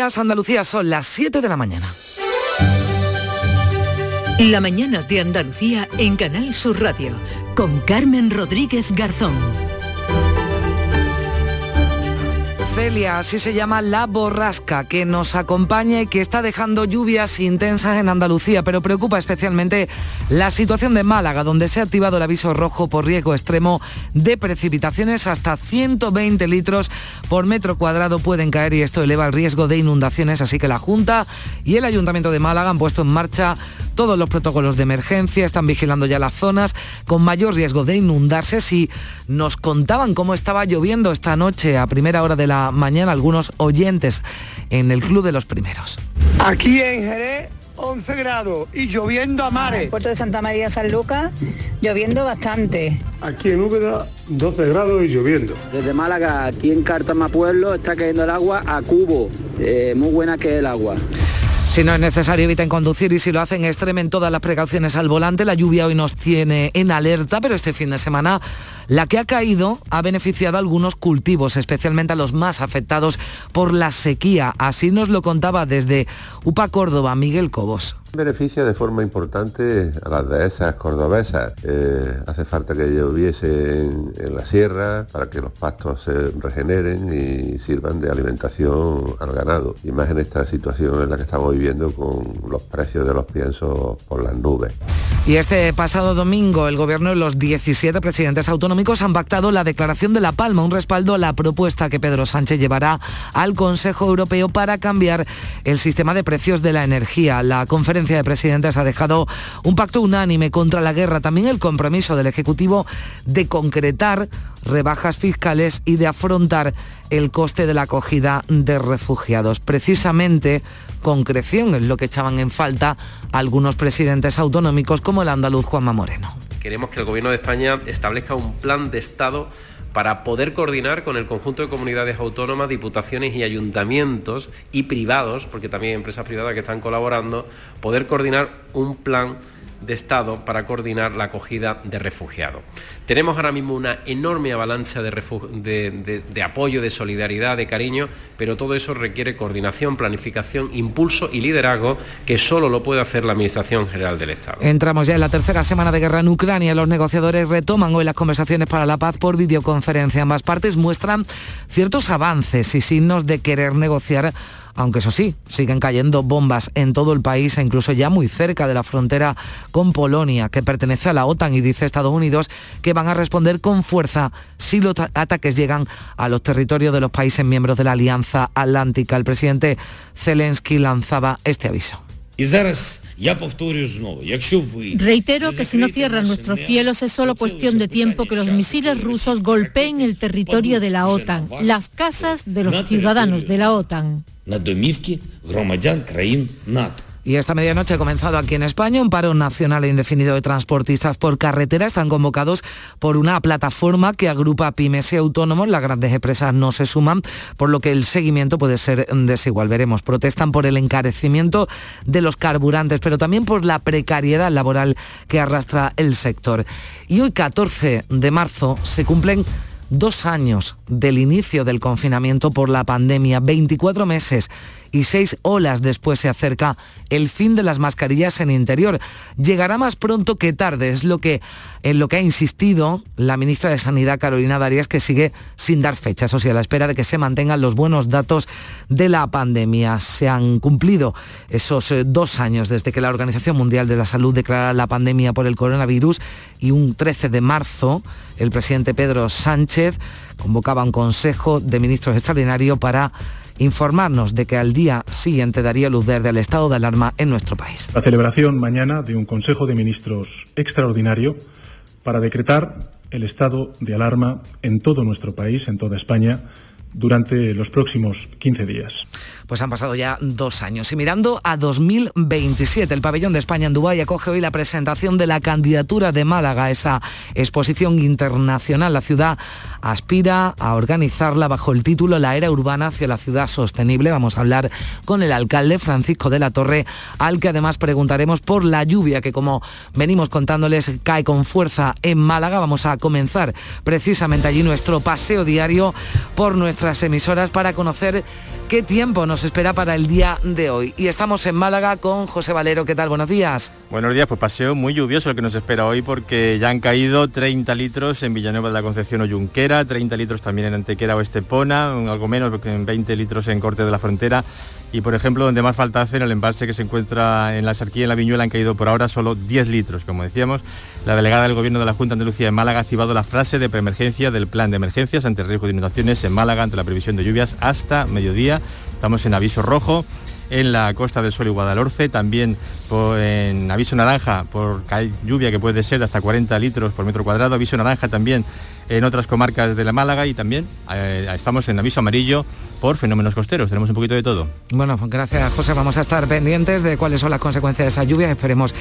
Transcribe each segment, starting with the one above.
Andalucía son las 7 de la mañana. La mañana de Andalucía en Canal Sur Radio con Carmen Rodríguez Garzón. Celia, así se llama la borrasca que nos acompaña y que está dejando lluvias intensas en Andalucía, pero preocupa especialmente la situación de Málaga, donde se ha activado el aviso rojo por riesgo extremo de precipitaciones. Hasta 120 litros por metro cuadrado pueden caer y esto eleva el riesgo de inundaciones, así que la Junta y el Ayuntamiento de Málaga han puesto en marcha todos los protocolos de emergencia, están vigilando ya las zonas con mayor riesgo de inundarse. Si nos contaban cómo estaba lloviendo esta noche a primera hora de la mañana algunos oyentes en el Club de los Primeros. Aquí en Jerez 11 grados y lloviendo a mares. Puerto de Santa María San Lucas, lloviendo bastante. Aquí en Úbeda 12 grados y lloviendo. Desde Málaga, aquí en Cartama Pueblo, está cayendo el agua a cubo. Eh, muy buena que es el agua. Si no es necesario, eviten conducir y si lo hacen, extremen todas las precauciones al volante. La lluvia hoy nos tiene en alerta, pero este fin de semana la que ha caído ha beneficiado a algunos cultivos, especialmente a los más afectados por la sequía. Así nos lo contaba desde UPA Córdoba, Miguel Cobos. Beneficia de forma importante a las dehesas cordobesas. Eh, hace falta que lloviese en, en, la sierra para que los pastos se regeneren y sirvan de alimentación al ganado. Y más en esta situación en la que estamos viviendo con los precios de los piensos por las nubes. Y este pasado domingo el gobierno y los 17 presidentes autonómicos han pactado la declaración de La Palma, un respaldo a la propuesta que Pedro Sánchez llevará al Consejo Europeo para cambiar el sistema de precios de la energía. La conferencia de presidentes ha dejado un pacto unánime contra la guerra, también el compromiso del Ejecutivo de concretar rebajas fiscales y de afrontar el coste de la acogida de refugiados. Precisamente concreción es lo que echaban en falta algunos presidentes autonómicos como el andaluz Juanma Moreno. Queremos que el Gobierno de España establezca un plan de Estado para poder coordinar con el conjunto de comunidades autónomas, diputaciones y ayuntamientos y privados, porque también hay empresas privadas que están colaborando, poder coordinar un plan de Estado para coordinar la acogida de refugiados. Tenemos ahora mismo una enorme avalancha de, apoyo, de solidaridad, de cariño, pero todo eso requiere coordinación, planificación, impulso y liderazgo que solo lo puede hacer la Administración General del Estado. Entramos ya en la tercera semana de guerra en Ucrania. Los negociadores retoman hoy las conversaciones para la paz por videoconferencia. Ambas partes muestran ciertos avances y signos de querer negociar aunque eso sí, siguen cayendo bombas en todo el país e incluso ya muy cerca de la frontera con Polonia, que pertenece a la OTAN y dice Estados Unidos que van a responder con fuerza si los ataques llegan a los territorios de los países miembros de la Alianza Atlántica. El presidente Zelensky lanzaba este aviso. Reitero que si no cierran nuestros cielos es solo cuestión de tiempo que los misiles rusos golpeen el territorio de la OTAN, las casas de los ciudadanos de la OTAN. Y esta medianoche ha comenzado aquí en España un paro nacional e indefinido de transportistas por carretera. Están convocados por una plataforma que agrupa pymes y autónomos. Las grandes empresas no se suman, por lo que el seguimiento puede ser desigual. Veremos. Protestan por el encarecimiento de los carburantes, pero también por la precariedad laboral que arrastra el sector. Y hoy, 14 de marzo, se cumplen dos años del inicio del confinamiento por la pandemia, 24 meses y seis olas después se acerca el fin de las mascarillas en interior. Llegará más pronto que tarde, es lo que, en lo que ha insistido la ministra de Sanidad, Carolina Darias, que sigue sin dar fechas, o sea, a la espera de que se mantengan los buenos datos de la pandemia. Se han cumplido esos eh, dos años desde que la Organización Mundial de la Salud declarara la pandemia por el coronavirus y un 13 de marzo el presidente Pedro Sánchez convocaba un consejo de ministros extraordinario para informarnos de que al día siguiente daría luz verde al estado de alarma en nuestro país. La celebración mañana de un Consejo de Ministros extraordinario para decretar el estado de alarma en todo nuestro país, en toda España, durante los próximos 15 días. Pues han pasado ya dos años. Y mirando a 2027, el pabellón de España en Dubái acoge hoy la presentación de la candidatura de Málaga esa exposición internacional. La ciudad aspira a organizarla bajo el título La era urbana hacia la ciudad sostenible. Vamos a hablar con el alcalde Francisco de la Torre, al que además preguntaremos por la lluvia que como venimos contándoles cae con fuerza en Málaga. Vamos a comenzar precisamente allí nuestro paseo diario por nuestras emisoras para conocer qué tiempo nos espera para el día de hoy. Y estamos en Málaga con José Valero. ¿Qué tal? Buenos días. Buenos días, pues paseo muy lluvioso el que nos espera hoy porque ya han caído 30 litros en Villanueva de la Concepción o Junquera, 30 litros también en Antequera o Estepona, algo menos porque en 20 litros en Corte de la Frontera y por ejemplo donde más falta hace en el embalse que se encuentra en la Sarquía en la Viñuela han caído por ahora solo 10 litros, como decíamos. La delegada del Gobierno de la Junta de Andalucía en Málaga ha activado la frase de preemergencia del plan de emergencias ante riesgo de inundaciones en Málaga ante la previsión de lluvias hasta mediodía. Estamos en aviso rojo en la Costa del Sol y Guadalhorce, también en aviso naranja por lluvia que puede ser hasta 40 litros por metro cuadrado, aviso naranja también en otras comarcas de la Málaga y también eh, estamos en aviso amarillo por fenómenos costeros. Tenemos un poquito de todo. Bueno, gracias José. Vamos a estar pendientes de cuáles son las consecuencias de esa lluvia. Esperemos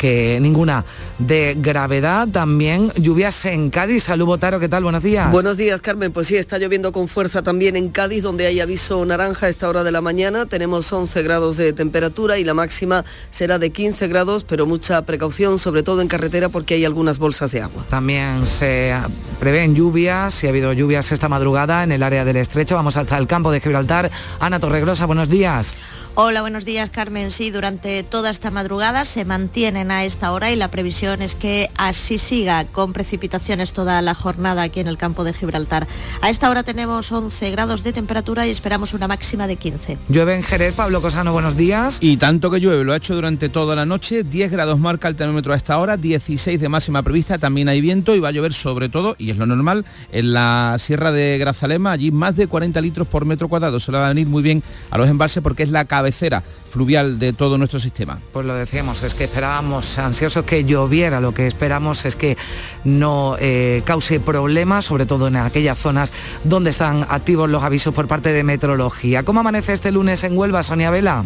que ninguna de gravedad. También lluvias en Cádiz. Salud Botaro, ¿qué tal? Buenos días. Buenos días, Carmen. Pues sí, está lloviendo con fuerza también en Cádiz, donde hay aviso naranja a esta hora de la mañana. Tenemos 11 grados de temperatura y la máxima será de 15 grados, pero mucha precaución, sobre todo en carretera, porque hay algunas bolsas de agua. También se prevén lluvias, si ha habido lluvias esta madrugada en el área del estrecho. Vamos hasta el campo de Gibraltar. Ana Torregrosa, buenos días. Hola, buenos días Carmen. Sí, durante toda esta madrugada se mantienen a esta hora y la previsión es que así siga con precipitaciones toda la jornada aquí en el campo de Gibraltar. A esta hora tenemos 11 grados de temperatura y esperamos una máxima de 15. Llueve en Jerez, Pablo Cosano, buenos días. Y tanto que llueve, lo ha hecho durante toda la noche, 10 grados marca el termómetro a esta hora, 16 de máxima prevista, también hay viento y va a llover sobre todo, y es lo normal, en la sierra de Grazalema, allí más de 40 litros por metro cuadrado. Se le va a venir muy bien a los embalses porque es la cabecera fluvial de todo nuestro sistema. Pues lo decíamos, es que esperábamos ansiosos que lloviera, lo que esperamos es que no eh, cause problemas, sobre todo en aquellas zonas donde están activos los avisos por parte de meteorología. ¿Cómo amanece este lunes en Huelva, Sonia Vela?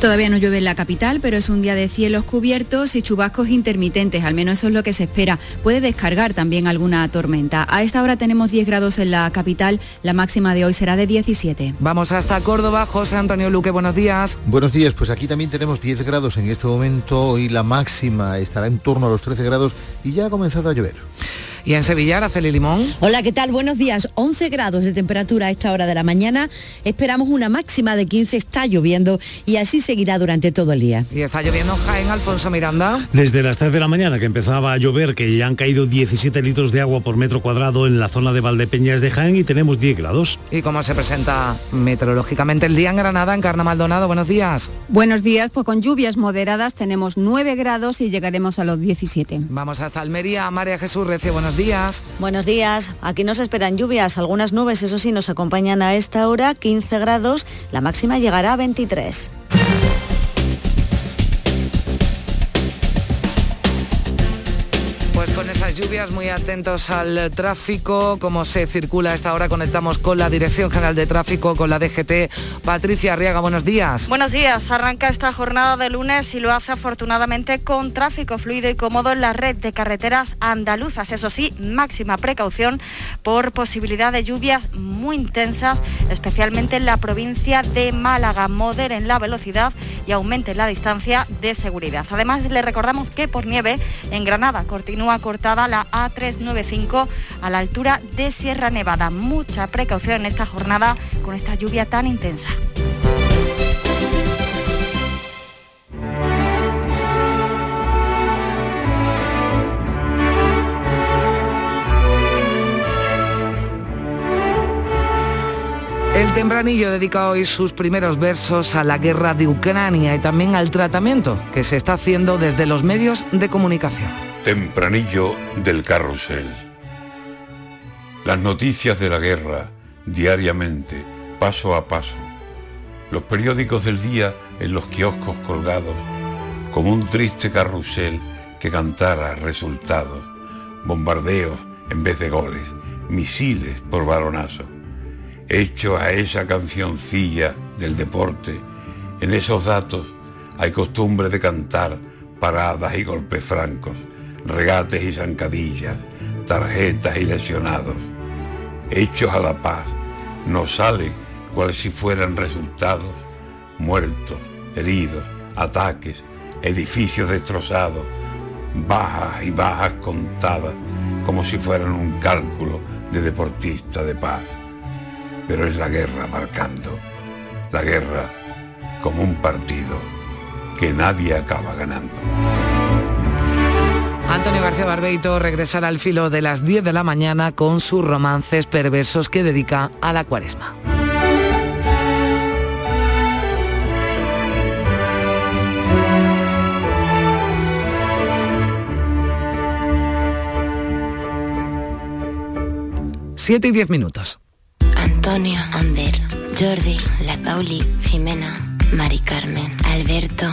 Todavía no llueve en la capital, pero es un día de cielos cubiertos y chubascos intermitentes, al menos eso es lo que se espera. Puede descargar también alguna tormenta. A esta hora tenemos 10 grados en la capital, la máxima de hoy será de 17. Vamos hasta Córdoba, José Antonio Luque, buenos días. Buenos días, pues aquí también tenemos 10 grados en este momento y la máxima estará en torno a los 13 grados y ya ha comenzado a llover. Y en Sevilla, Araceli Limón. Hola, ¿qué tal? Buenos días. 11 grados de temperatura a esta hora de la mañana. Esperamos una máxima de 15. Está lloviendo y así seguirá durante todo el día. Y está lloviendo Jaén, Alfonso Miranda. Desde las 3 de la mañana que empezaba a llover, que ya han caído 17 litros de agua por metro cuadrado en la zona de Valdepeñas de Jaén y tenemos 10 grados. ¿Y cómo se presenta meteorológicamente el día en Granada, en Carna Maldonado? Buenos días. Buenos días, pues con lluvias moderadas tenemos 9 grados y llegaremos a los 17. Vamos hasta Almería, María Jesús Rece, buenos días. Buenos días. Aquí nos esperan lluvias, algunas nubes, eso sí, nos acompañan a esta hora, 15 grados, la máxima llegará a 23. Muy atentos al tráfico, como se circula a esta hora, conectamos con la Dirección General de Tráfico, con la DGT. Patricia Arriaga, buenos días. Buenos días, arranca esta jornada de lunes y lo hace afortunadamente con tráfico fluido y cómodo en la red de carreteras andaluzas. Eso sí, máxima precaución por posibilidad de lluvias muy intensas, especialmente en la provincia de Málaga. Moderen la velocidad y aumenten la distancia de seguridad. Además, le recordamos que por nieve en Granada continúa cortada la A395 a la altura de Sierra Nevada. Mucha precaución en esta jornada con esta lluvia tan intensa. El tempranillo dedica hoy sus primeros versos a la guerra de Ucrania y también al tratamiento que se está haciendo desde los medios de comunicación. Tempranillo del carrusel. Las noticias de la guerra, diariamente, paso a paso. Los periódicos del día en los kioscos colgados, como un triste carrusel que cantara resultados. Bombardeos en vez de goles, misiles por baronazo hecho a esa cancioncilla del deporte, en esos datos hay costumbre de cantar paradas y golpes francos, regates y zancadillas, tarjetas y lesionados. Hechos a la paz, nos sale cual si fueran resultados, muertos, heridos, ataques, edificios destrozados, bajas y bajas contadas como si fueran un cálculo de deportista de paz pero es la guerra marcando la guerra como un partido que nadie acaba ganando. Antonio García Barbeito regresará al filo de las 10 de la mañana con sus romances perversos que dedica a la cuaresma. Siete y diez minutos. Antonio, Ander, Jordi, La Pauli, Jimena, Mari Carmen, Alberto,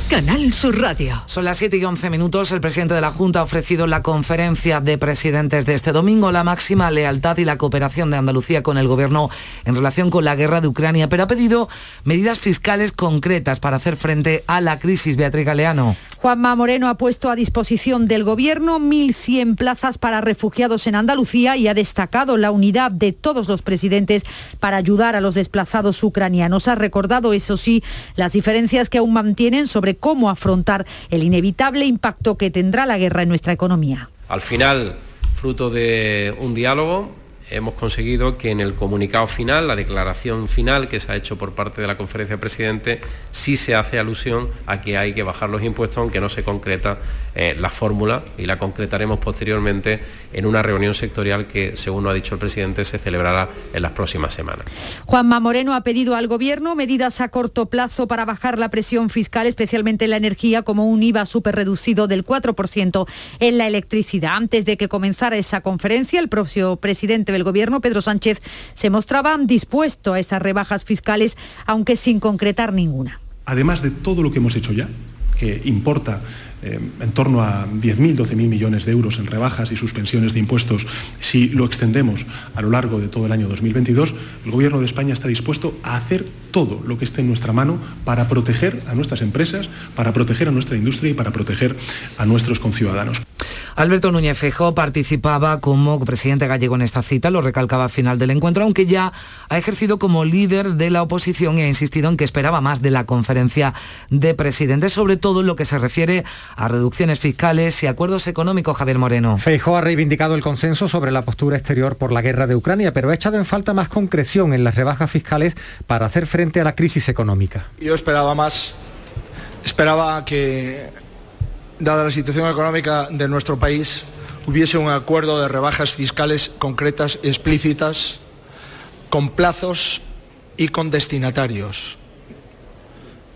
Canal Sur Radio. Son las 7 y 11 minutos. El presidente de la Junta ha ofrecido la conferencia de presidentes de este domingo la máxima lealtad y la cooperación de Andalucía con el gobierno en relación con la guerra de Ucrania, pero ha pedido medidas fiscales concretas para hacer frente a la crisis. Beatriz Galeano. Juanma Moreno ha puesto a disposición del Gobierno 1.100 plazas para refugiados en Andalucía y ha destacado la unidad de todos los presidentes para ayudar a los desplazados ucranianos. Ha recordado, eso sí, las diferencias que aún mantienen sobre cómo afrontar el inevitable impacto que tendrá la guerra en nuestra economía. Al final, fruto de un diálogo, hemos conseguido que en el comunicado final, la declaración final que se ha hecho por parte de la conferencia de presidentes, sí se hace alusión a que hay que bajar los impuestos, aunque no se concreta eh, la fórmula y la concretaremos posteriormente en una reunión sectorial que, según ha dicho el presidente, se celebrará en las próximas semanas. Juanma Moreno ha pedido al Gobierno medidas a corto plazo para bajar la presión fiscal, especialmente en la energía, como un IVA súper reducido del 4% en la electricidad. Antes de que comenzara esa conferencia, el propio presidente del Gobierno, Pedro Sánchez, se mostraba dispuesto a esas rebajas fiscales, aunque sin concretar ninguna. Además de todo lo que hemos hecho ya, que importa eh, en torno a 10.000, 12.000 millones de euros en rebajas y suspensiones de impuestos, si lo extendemos a lo largo de todo el año 2022, el Gobierno de España está dispuesto a hacer todo lo que esté en nuestra mano para proteger a nuestras empresas, para proteger a nuestra industria y para proteger a nuestros conciudadanos. Alberto Núñez Feijóo participaba como presidente gallego en esta cita, lo recalcaba al final del encuentro, aunque ya ha ejercido como líder de la oposición y ha insistido en que esperaba más de la conferencia de presidentes, sobre todo en lo que se refiere a reducciones fiscales y acuerdos económicos, Javier Moreno. Feijóo ha reivindicado el consenso sobre la postura exterior por la guerra de Ucrania, pero ha echado en falta más concreción en las rebajas fiscales para hacer frente a la crisis económica. Yo esperaba más, esperaba que, dada la situación económica de nuestro país, hubiese un acuerdo de rebajas fiscales concretas, explícitas, con plazos y con destinatarios.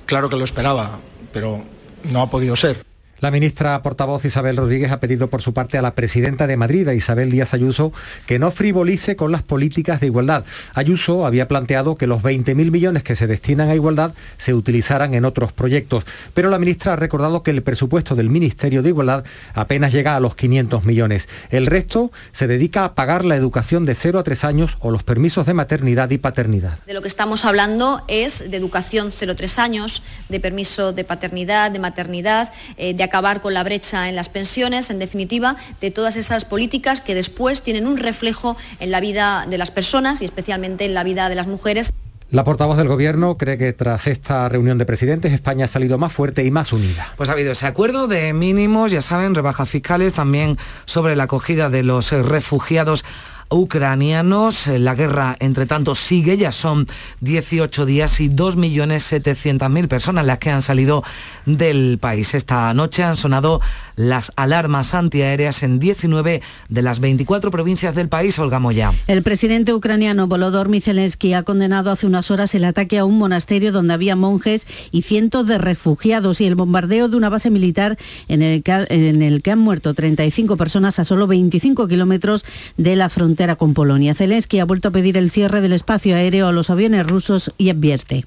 Claro que lo esperaba, pero no ha podido ser. La ministra portavoz Isabel Rodríguez ha pedido por su parte a la presidenta de Madrid, a Isabel Díaz Ayuso, que no frivolice con las políticas de igualdad. Ayuso había planteado que los 20.000 millones que se destinan a igualdad se utilizaran en otros proyectos, pero la ministra ha recordado que el presupuesto del Ministerio de Igualdad apenas llega a los 500 millones. El resto se dedica a pagar la educación de 0 a 3 años o los permisos de maternidad y paternidad. De lo que estamos hablando es de educación 0-3 años, de permiso de paternidad, de maternidad, eh, de acabar con la brecha en las pensiones, en definitiva, de todas esas políticas que después tienen un reflejo en la vida de las personas y especialmente en la vida de las mujeres. La portavoz del Gobierno cree que tras esta reunión de presidentes España ha salido más fuerte y más unida. Pues ha habido ese acuerdo de mínimos, ya saben, rebajas fiscales, también sobre la acogida de los refugiados ucranianos. La guerra, entre tanto, sigue, ya son 18 días y 2.700.000 personas las que han salido del país. Esta noche han sonado las alarmas antiaéreas en 19 de las 24 provincias del país, Olga Moya. El presidente ucraniano Volodymyr Zelensky ha condenado hace unas horas el ataque a un monasterio donde había monjes y cientos de refugiados y el bombardeo de una base militar en el que han muerto 35 personas a solo 25 kilómetros de la frontera frontera con Polonia. Zelensky ha vuelto a pedir el cierre del espacio aéreo a los aviones rusos y advierte.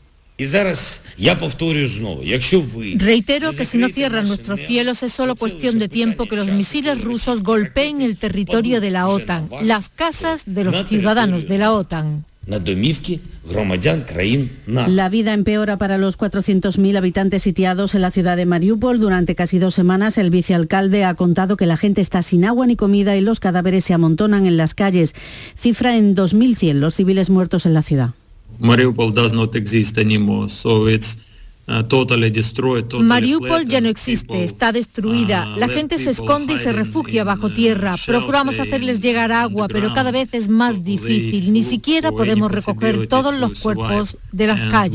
Reitero que si no cierran nuestros cielos es solo cuestión de tiempo que los misiles rusos golpeen el territorio de la OTAN, las casas de los ciudadanos de la OTAN. La vida empeora para los 400.000 habitantes sitiados en la ciudad de Mariupol. Durante casi dos semanas el vicealcalde ha contado que la gente está sin agua ni comida y los cadáveres se amontonan en las calles. Cifra en 2.100 los civiles muertos en la ciudad. Mariupol does not exist anymore, so it's Mariupol ya no existe, está destruida. La gente se esconde y se refugia bajo tierra. Procuramos hacerles llegar agua, pero cada vez es más difícil. Ni siquiera podemos recoger todos los cuerpos de las calles.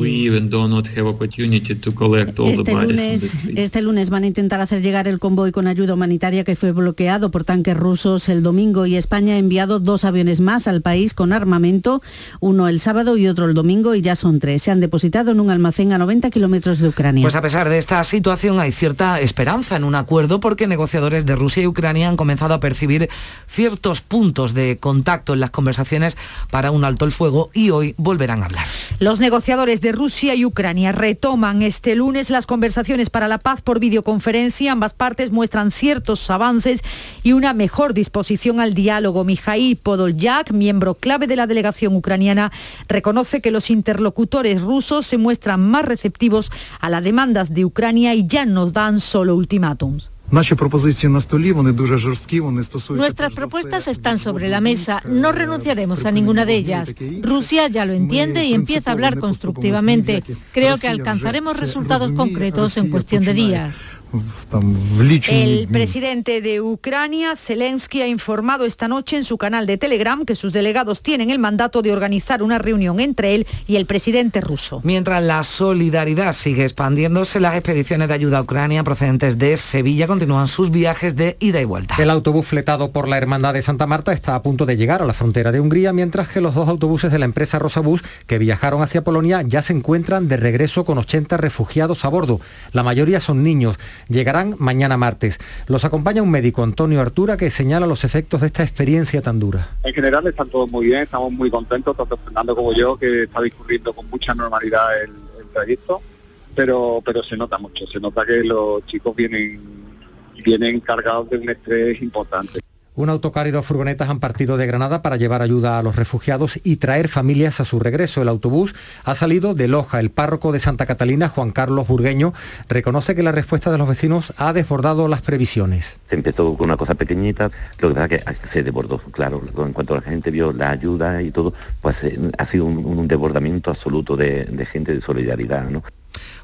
Este lunes, este lunes van a intentar hacer llegar el convoy con ayuda humanitaria que fue bloqueado por tanques rusos el domingo y España ha enviado dos aviones más al país con armamento, uno el sábado y otro el domingo y ya son tres. Se han depositado en un almacén a 90 kilómetros de Ucrania. Pues a pesar de esta situación hay cierta esperanza en un acuerdo porque negociadores de Rusia y Ucrania han comenzado a percibir ciertos puntos de contacto en las conversaciones para un alto el fuego y hoy volverán a hablar. Los negociadores de Rusia y Ucrania retoman este lunes las conversaciones para la paz por videoconferencia. Ambas partes muestran ciertos avances y una mejor disposición al diálogo. Mijail Podolyak, miembro clave de la delegación ucraniana, reconoce que los interlocutores rusos se muestran más receptivos a las demandas de Ucrania y ya nos dan solo ultimátums. Nuestras propuestas están sobre la mesa. No renunciaremos a ninguna de ellas. Rusia ya lo entiende y empieza a hablar constructivamente. Creo que alcanzaremos resultados concretos en cuestión de días. El presidente de Ucrania, Zelensky, ha informado esta noche en su canal de Telegram que sus delegados tienen el mandato de organizar una reunión entre él y el presidente ruso. Mientras la solidaridad sigue expandiéndose, las expediciones de ayuda a Ucrania procedentes de Sevilla continúan sus viajes de ida y vuelta. El autobús fletado por la Hermandad de Santa Marta está a punto de llegar a la frontera de Hungría, mientras que los dos autobuses de la empresa Rosabús que viajaron hacia Polonia ya se encuentran de regreso con 80 refugiados a bordo. La mayoría son niños. Llegarán mañana martes. Los acompaña un médico, Antonio Artura, que señala los efectos de esta experiencia tan dura. En general están todos muy bien, estamos muy contentos, tanto Fernando como yo, que está discurriendo con mucha normalidad el, el trayecto, pero, pero se nota mucho, se nota que los chicos vienen, vienen cargados de un estrés importante. Un autocar y dos furgonetas han partido de Granada para llevar ayuda a los refugiados y traer familias a su regreso. El autobús ha salido de Loja. El párroco de Santa Catalina, Juan Carlos Burgueño, reconoce que la respuesta de los vecinos ha desbordado las previsiones. Se empezó con una cosa pequeñita, lo que pasa es que se desbordó, claro. En cuanto la gente vio la ayuda y todo, pues eh, ha sido un, desbordamiento absoluto de, de gente de solidaridad. ¿no?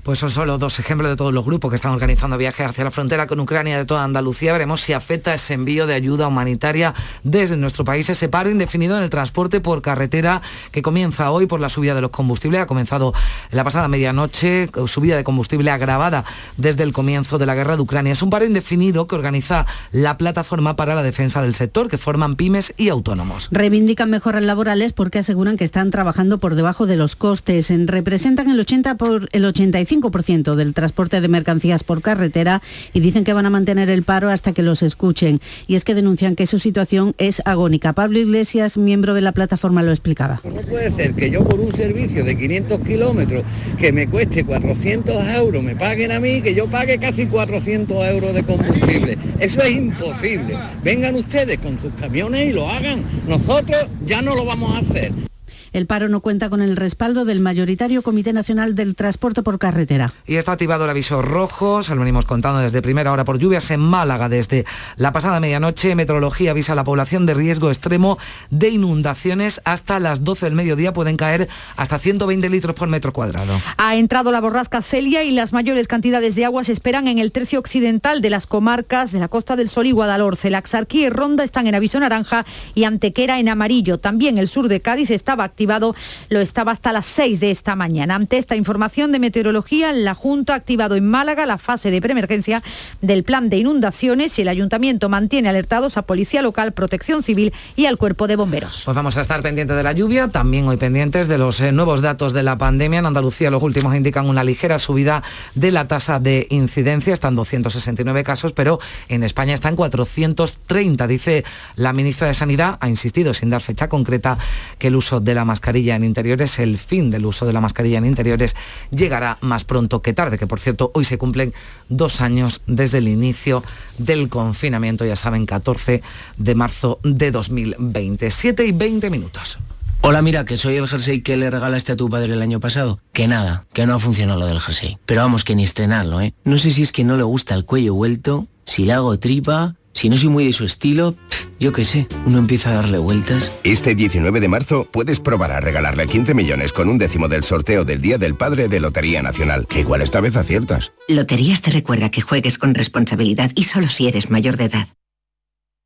Pues son solo dos ejemplos de todos los grupos que están organizando viajes hacia la frontera con Ucrania de toda Andalucía. Veremos si afecta ese envío de ayuda humanitaria desde nuestro país, ese paro indefinido en el transporte por carretera que comienza hoy por la subida de los combustibles. Ha comenzado la pasada medianoche, subida de combustible agravada desde el comienzo de la guerra de Ucrania. Es un paro indefinido que organiza la plataforma para la defensa del sector, que forman pymes y autónomos. Reivindican mejoras laborales porque aseguran que están trabajando por debajo de los costes. Representan el 80 por el 85 5% del transporte de mercancías por carretera y dicen que van a mantener el paro hasta que los escuchen. Y es que denuncian que su situación es agónica. Pablo Iglesias, miembro de la plataforma, lo explicaba. No puede ser que yo por un servicio de 500 kilómetros que me cueste 400 euros me paguen a mí, que yo pague casi 400 euros de combustible. Eso es imposible. Vengan ustedes con sus camiones y lo hagan. Nosotros ya no lo vamos a hacer. El paro no cuenta con el respaldo del mayoritario Comité Nacional del Transporte por Carretera. Y está activado el aviso rojo, se lo venimos contando desde primera hora por lluvias en Málaga desde la pasada medianoche. Meteorología avisa a la población de riesgo extremo de inundaciones. Hasta las 12 del mediodía pueden caer hasta 120 litros por metro cuadrado. Ha entrado la borrasca Celia y las mayores cantidades de agua se esperan en el tercio occidental de las comarcas de la Costa del Sol y Guadalhorce. La Axarquía y Ronda están en aviso naranja y Antequera en amarillo. También el sur de Cádiz estaba activado lo estaba hasta las 6 de esta mañana. Ante esta información de meteorología, la Junta ha activado en Málaga la fase de preemergencia del plan de inundaciones y el ayuntamiento mantiene alertados a Policía Local, Protección Civil y al Cuerpo de Bomberos. Pues vamos a estar pendientes de la lluvia, también hoy pendientes de los eh, nuevos datos de la pandemia. En Andalucía los últimos indican una ligera subida de la tasa de incidencia, están 269 casos, pero en España están 430. Dice la ministra de Sanidad, ha insistido sin dar fecha concreta, que el uso de la mascarilla en interiores, el fin del uso de la mascarilla en interiores, llegará más pronto que tarde, que por cierto hoy se cumplen dos años desde el inicio del confinamiento, ya saben, 14 de marzo de 2020. 7 y 20 minutos. Hola, mira, que soy el jersey que le regalaste a tu padre el año pasado. Que nada, que no ha funcionado lo del jersey. Pero vamos, que ni estrenarlo, ¿eh? No sé si es que no le gusta el cuello vuelto, si le hago tripa, si no soy muy de su estilo, yo qué sé, uno empieza a darle vueltas. Este 19 de marzo puedes probar a regalarle 15 millones con un décimo del sorteo del Día del Padre de Lotería Nacional, que igual esta vez aciertas. Loterías te recuerda que juegues con responsabilidad y solo si eres mayor de edad.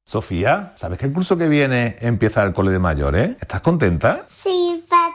Sofía, ¿sabes que el curso que viene empieza el cole de mayores? ¿Estás contenta? Sí,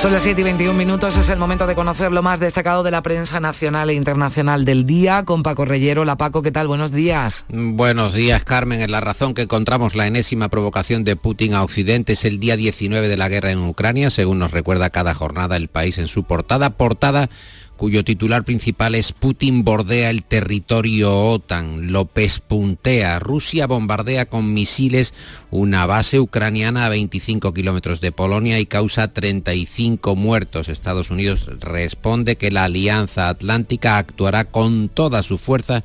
Son las 7 y 21 minutos, es el momento de conocer lo más destacado de la prensa nacional e internacional del día con Paco Reyero. La Paco, ¿qué tal? Buenos días. Buenos días, Carmen. En la razón que encontramos la enésima provocación de Putin a Occidente es el día 19 de la guerra en Ucrania, según nos recuerda cada jornada el país en su portada. Portada cuyo titular principal es Putin bordea el territorio OTAN, López puntea, Rusia bombardea con misiles una base ucraniana a 25 kilómetros de Polonia y causa 35 muertos. Estados Unidos responde que la Alianza Atlántica actuará con toda su fuerza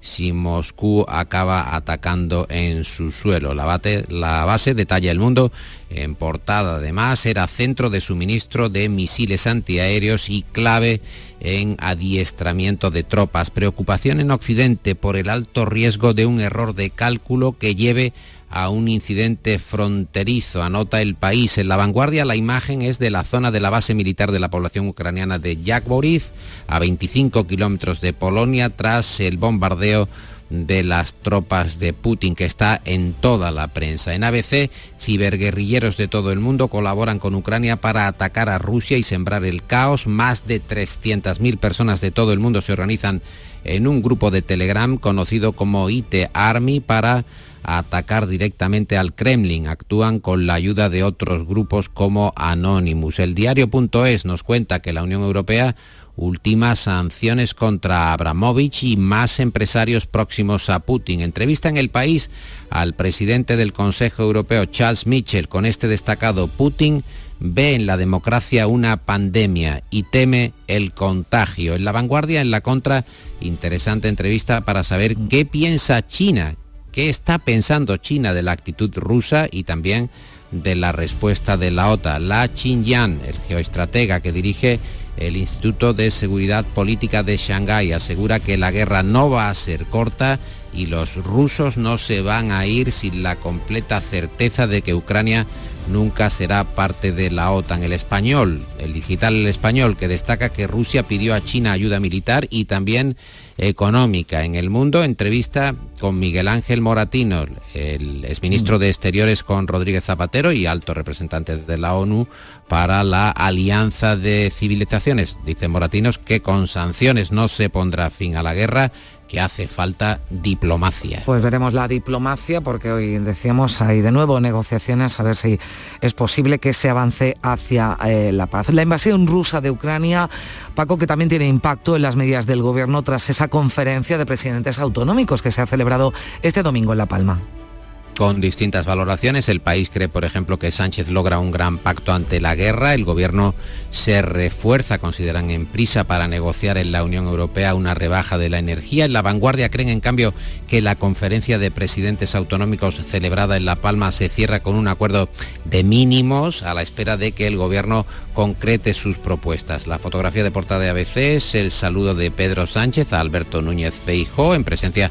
si Moscú acaba atacando en su suelo. La, la base, detalla el mundo, en portada además, era centro de suministro de misiles antiaéreos y clave en adiestramiento de tropas. Preocupación en Occidente por el alto riesgo de un error de cálculo que lleve a un incidente fronterizo, anota el país. En la vanguardia la imagen es de la zona de la base militar de la población ucraniana de Yakboriv, a 25 kilómetros de Polonia, tras el bombardeo de las tropas de Putin, que está en toda la prensa. En ABC, ciberguerrilleros de todo el mundo colaboran con Ucrania para atacar a Rusia y sembrar el caos. Más de 300.000 personas de todo el mundo se organizan en un grupo de Telegram conocido como IT Army para atacar directamente al Kremlin. Actúan con la ayuda de otros grupos como Anonymous. El diario.es nos cuenta que la Unión Europea ultima sanciones contra Abramovich y más empresarios próximos a Putin. Entrevista en el país al presidente del Consejo Europeo, Charles Michel, con este destacado Putin ve en la democracia una pandemia y teme el contagio. En la vanguardia, en la contra, interesante entrevista para saber qué piensa China, qué está pensando China de la actitud rusa y también de la respuesta de la OTAN. La Xinjiang, el geoestratega que dirige el Instituto de Seguridad Política de Shanghái, asegura que la guerra no va a ser corta y los rusos no se van a ir sin la completa certeza de que Ucrania nunca será parte de la OTAN. El español, el digital el español, que destaca que Rusia pidió a China ayuda militar y también económica. En el mundo, entrevista con Miguel Ángel Moratino, el exministro de Exteriores con Rodríguez Zapatero y alto representante de la ONU para la Alianza de Civilizaciones. Dice Moratinos que con sanciones no se pondrá fin a la guerra que hace falta diplomacia. Pues veremos la diplomacia porque hoy decíamos hay de nuevo negociaciones a ver si es posible que se avance hacia eh, la paz. La invasión rusa de Ucrania, Paco, que también tiene impacto en las medidas del gobierno tras esa conferencia de presidentes autonómicos que se ha celebrado este domingo en La Palma. Con distintas valoraciones. El país cree, por ejemplo, que Sánchez logra un gran pacto ante la guerra. El gobierno se refuerza, consideran en prisa para negociar en la Unión Europea una rebaja de la energía. En la vanguardia creen, en cambio, que la conferencia de presidentes autonómicos celebrada en La Palma se cierra con un acuerdo de mínimos a la espera de que el gobierno concrete sus propuestas. La fotografía de portada de ABC es el saludo de Pedro Sánchez a Alberto Núñez Feijó en presencia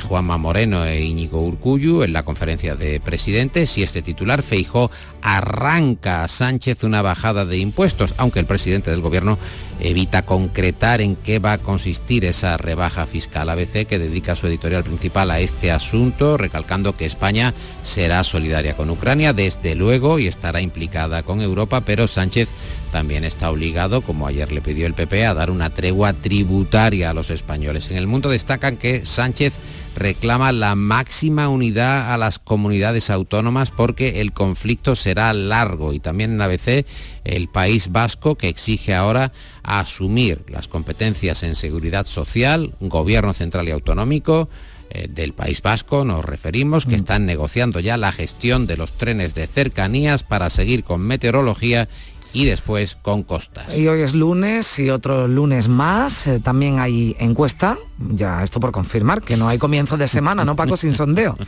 Juanma Moreno e Íñigo Urcuyu en la conferencia de presidentes y este titular Feijó arranca a Sánchez una bajada de impuestos, aunque el presidente del gobierno evita concretar en qué va a consistir esa rebaja fiscal. ABC que dedica su editorial principal a este asunto, recalcando que España será solidaria con Ucrania desde luego y estará implicada con Europa, pero Sánchez también está obligado, como ayer le pidió el PP, a dar una tregua tributaria a los españoles. En el mundo destacan que Sánchez reclama la máxima unidad a las comunidades autónomas porque el conflicto será largo y también en ABC el País Vasco que exige ahora asumir las competencias en seguridad social, gobierno central y autonómico, eh, del País Vasco nos referimos, que mm. están negociando ya la gestión de los trenes de cercanías para seguir con meteorología y después con costas. Y hoy es lunes y otro lunes más. Eh, también hay encuesta, ya esto por confirmar, que no hay comienzo de semana, ¿no, Paco? Sin sondeo.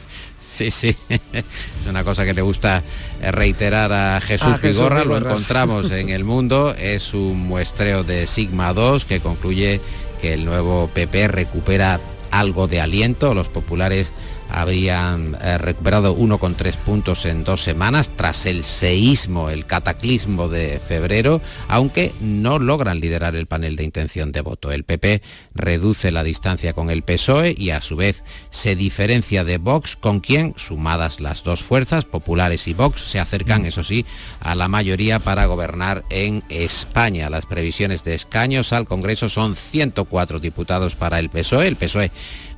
Sí, sí, es una cosa que le gusta eh, reiterar a Jesús Vigorra, lo encontramos en el mundo, es un muestreo de Sigma 2 que concluye que el nuevo PP recupera algo de aliento, los populares habrían eh, recuperado 1,3 puntos en dos semanas tras el seísmo, el cataclismo de febrero, aunque no logran liderar el panel de intención de voto. El PP reduce la distancia con el PSOE y a su vez se diferencia de Vox, con quien, sumadas las dos fuerzas, populares y Vox, se acercan, eso sí, a la mayoría para gobernar en España. Las previsiones de escaños al Congreso son 104 diputados para el PSOE. El PSOE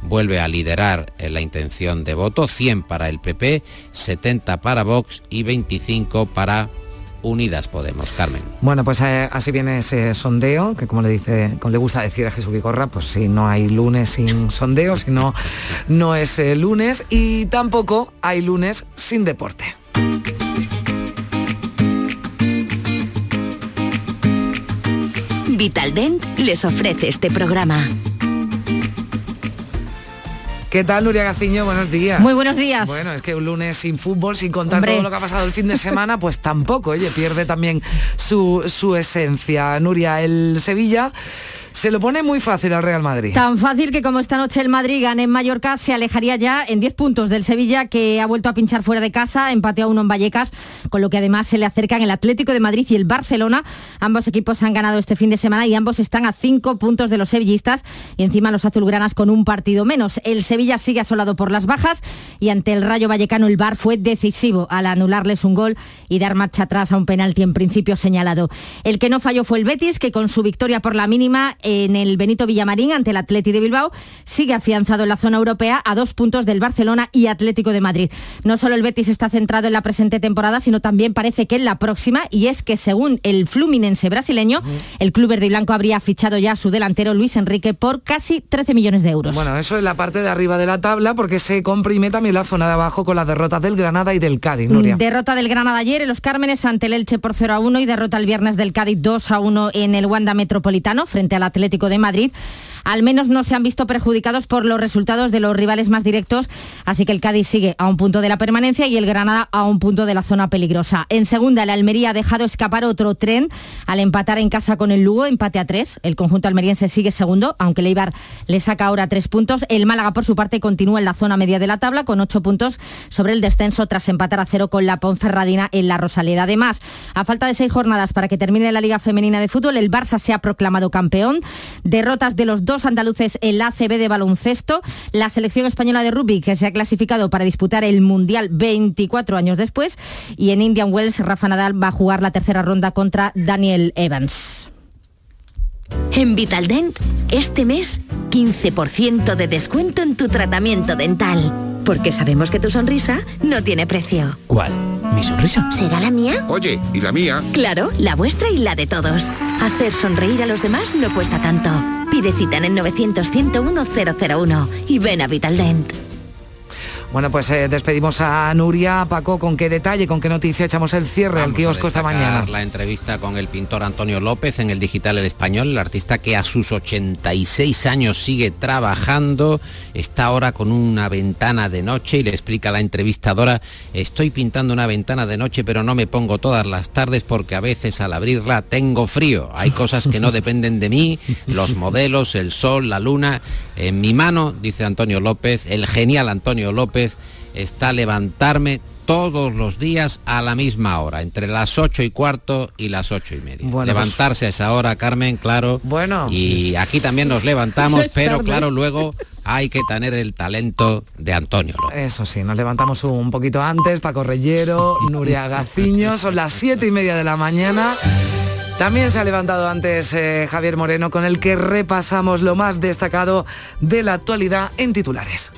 vuelve a liderar la intención de voto, 100 para el PP, 70 para Vox y 25 para Unidas Podemos. Carmen. Bueno, pues eh, así viene ese sondeo, que como le dice, como le gusta decir a Jesús Vicorra, pues si no hay lunes sin sondeo, si no, no es eh, lunes y tampoco hay lunes sin deporte. Vitaldent les ofrece este programa. ¿Qué tal, Nuria Gaciño? Buenos días. Muy buenos días. Bueno, es que un lunes sin fútbol, sin contar todo lo que ha pasado el fin de semana, pues tampoco, oye, pierde también su, su esencia. Nuria, el Sevilla se lo pone muy fácil al Real Madrid. Tan fácil que como esta noche el Madrid gane en Mallorca, se alejaría ya en 10 puntos del Sevilla, que ha vuelto a pinchar fuera de casa, empate a uno en Vallecas, con lo que además se le acercan el Atlético de Madrid y el Barcelona. Ambos equipos han ganado este fin de semana y ambos están a 5 puntos de los sevillistas y encima los azulgranas con un partido menos. El Sevilla sigue asolado por las bajas y ante el Rayo Vallecano el Bar fue decisivo al anularles un gol y dar marcha atrás a un penalti en principio señalado. El que no falló fue el Betis, que con su victoria por la mínima en el Benito Villamarín ante el Atleti de Bilbao, sigue afianzado en la zona europea a dos puntos del Barcelona y Atlético de Madrid. No solo el Betis está centrado en la presente temporada, sino también parece que en la próxima, y es que según el Fluminense brasileño, el club verde y blanco habría fichado ya a su delantero Luis Enrique por casi 13 millones de euros. Bueno, eso es la parte de arriba de la tabla, porque se comprime también la zona de abajo con las derrotas del Granada y del Cádiz, Nuria. Derrota del Granada ayer en los Cármenes ante el Elche por 0 a 1 y derrota el viernes del Cádiz 2 a 1 en el Wanda Metropolitano frente al Atlético de Madrid al menos no se han visto perjudicados por los resultados de los rivales más directos, así que el Cádiz sigue a un punto de la permanencia y el Granada a un punto de la zona peligrosa. En segunda, la Almería ha dejado escapar otro tren al empatar en casa con el Lugo, empate a tres. El conjunto almeriense sigue segundo, aunque el le saca ahora tres puntos. El Málaga, por su parte, continúa en la zona media de la tabla con ocho puntos sobre el descenso tras empatar a cero con la Ponferradina en la Rosaleda. Además, a falta de seis jornadas para que termine la Liga Femenina de Fútbol, el Barça se ha proclamado campeón. Derrotas de los dos dos andaluces el ACB de baloncesto, la selección española de rugby que se ha clasificado para disputar el Mundial 24 años después y en Indian Wells Rafa Nadal va a jugar la tercera ronda contra Daniel Evans. En Vitaldent, este mes, 15% de descuento en tu tratamiento dental. Porque sabemos que tu sonrisa no tiene precio. ¿Cuál? ¿Mi sonrisa? ¿Será la mía? Oye, ¿y la mía? Claro, la vuestra y la de todos. Hacer sonreír a los demás no cuesta tanto. Pide cita en el 900 101 001 y ven a Vitaldent. Bueno, pues eh, despedimos a Nuria. Paco, ¿con qué detalle, con qué noticia echamos el cierre al kiosco esta mañana? La entrevista con el pintor Antonio López en el Digital El Español, el artista que a sus 86 años sigue trabajando, está ahora con una ventana de noche y le explica a la entrevistadora, estoy pintando una ventana de noche pero no me pongo todas las tardes porque a veces al abrirla tengo frío. Hay cosas que no dependen de mí, los modelos, el sol, la luna. En mi mano, dice Antonio López, el genial Antonio López, está levantarme todos los días a la misma hora, entre las ocho y cuarto y las ocho y media. Pues Levantarse a esa hora, Carmen, claro. Bueno. Y aquí también nos levantamos, pero claro, luego hay que tener el talento de Antonio. Eso sí, nos levantamos un poquito antes, Paco Reyero, Nuria Gaciño, son las siete y media de la mañana. También se ha levantado antes eh, Javier Moreno, con el que repasamos lo más destacado de la actualidad en titulares.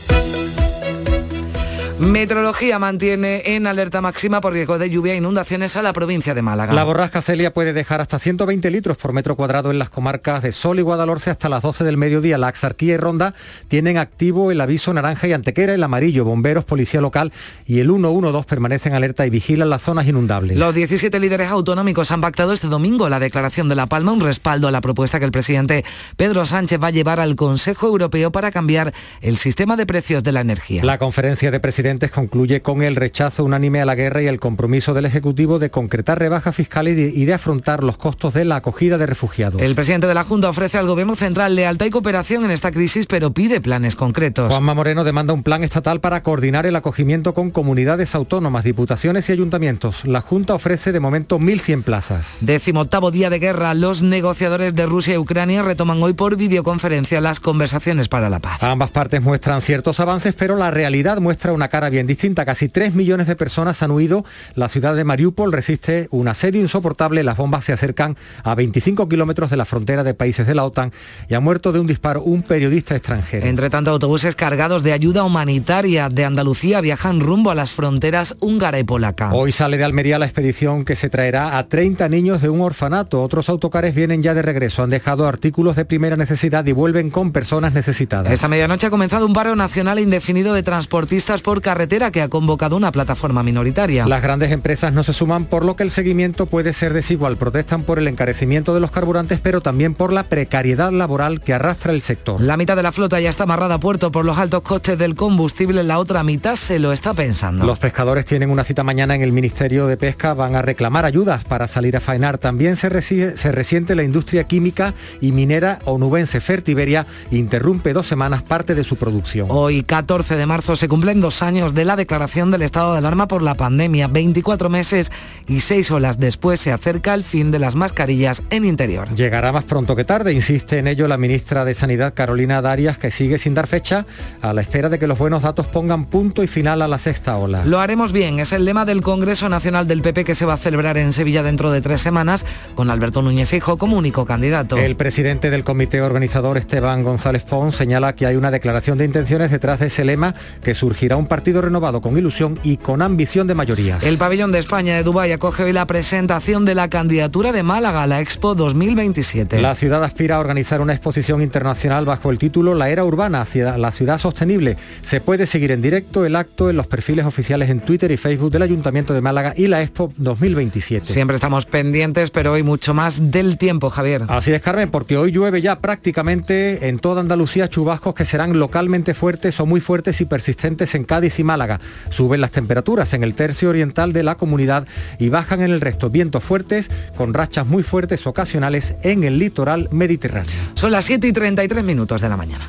Metrología mantiene en alerta máxima por riesgo de lluvia e inundaciones a la provincia de Málaga. La borrasca Celia puede dejar hasta 120 litros por metro cuadrado en las comarcas de Sol y Guadalhorce hasta las 12 del mediodía. La Axarquía y Ronda tienen activo el aviso naranja y antequera, el amarillo, bomberos, policía local y el 112 permanecen alerta y vigilan las zonas inundables. Los 17 líderes autonómicos han pactado este domingo la declaración de La Palma, un respaldo a la propuesta que el presidente Pedro Sánchez va a llevar al Consejo Europeo para cambiar el sistema de precios de la energía. La conferencia de presidentes concluye con el rechazo unánime a la guerra y el compromiso del Ejecutivo de concretar rebajas fiscales y de, afrontar los costos de la acogida de refugiados. El presidente de la Junta ofrece al Gobierno Central lealtad y cooperación en esta crisis, pero pide planes concretos. Juanma Moreno demanda un plan estatal para coordinar el acogimiento con comunidades autónomas, diputaciones y ayuntamientos. La Junta ofrece de momento 1.100 plazas. Décimo octavo día de guerra, los negociadores de Rusia y Ucrania retoman hoy por videoconferencia las conversaciones para la paz. Ambas partes muestran ciertos avances, pero la realidad muestra una cara bien distinta. Casi 3 millones de personas han huido. La ciudad de Mariupol resiste un asedio insoportable. Las bombas se acercan a 25 kilómetros de la frontera de países de la OTAN y ha muerto de un disparo un periodista extranjero. Entre tanto, autobuses cargados de ayuda humanitaria de Andalucía viajan rumbo a las fronteras húngara y polaca. Hoy sale de Almería la expedición que se traerá a 30 niños de un orfanato. Otros autocares vienen ya de regreso. Han dejado artículos de primera necesidad y vuelven con personas necesitadas. Esta medianoche ha comenzado un paro nacional indefinido de transportistas por carretera que ha convocado una plataforma minoritaria. Las grandes empresas no se suman por lo que el seguimiento puede ser desigual. Protestan por el encarecimiento de los carburantes, pero también por la precariedad laboral que arrastra el sector. La mitad de la flota ya está amarrada a puerto por los altos costes del combustible, la otra mitad se lo está pensando. Los pescadores tienen una cita mañana en el Ministerio de Pesca, van a reclamar ayudas para salir a faenar. También se, se resiente la industria química y minera onubense Fertiberia interrumpe dos semanas parte de su producción. Hoy, 14 de marzo, se cumplen dos años de la declaración del estado de alarma por la pandemia. 24 meses y 6 horas después se acerca el fin de las mascarillas en interior. Llegará más pronto que tarde, insiste en ello la ministra de Sanidad Carolina Darias, que sigue sin dar fecha a la espera de que los buenos datos pongan punto y final a la sexta ola. Lo haremos bien, es el lema del Congreso Nacional del PP que se va a celebrar en Sevilla dentro de tres semanas, con Alberto Núñez Fijo como único candidato. El presidente del comité organizador, Esteban González Pons, señala que hay una declaración de intenciones detrás de ese lema que surgirá un partido renovado con ilusión y con ambición de mayoría. El pabellón de España de Dubái acoge hoy la presentación de la candidatura de Málaga a la Expo 2027. La ciudad aspira a organizar una exposición internacional bajo el título La Era Urbana, la ciudad sostenible. Se puede seguir en directo el acto en los perfiles oficiales en Twitter y Facebook del Ayuntamiento de Málaga y la Expo 2027. Siempre estamos pendientes, pero hoy mucho más del tiempo, Javier. Así es, Carmen, porque hoy llueve ya prácticamente en toda Andalucía chubascos que serán localmente fuertes o muy fuertes y persistentes en Cádiz y Málaga. Suben las temperaturas en el tercio oriental de la comunidad y bajan en el resto. Vientos fuertes con rachas muy fuertes ocasionales en el litoral mediterráneo. Son las 7 y 33 minutos de la mañana.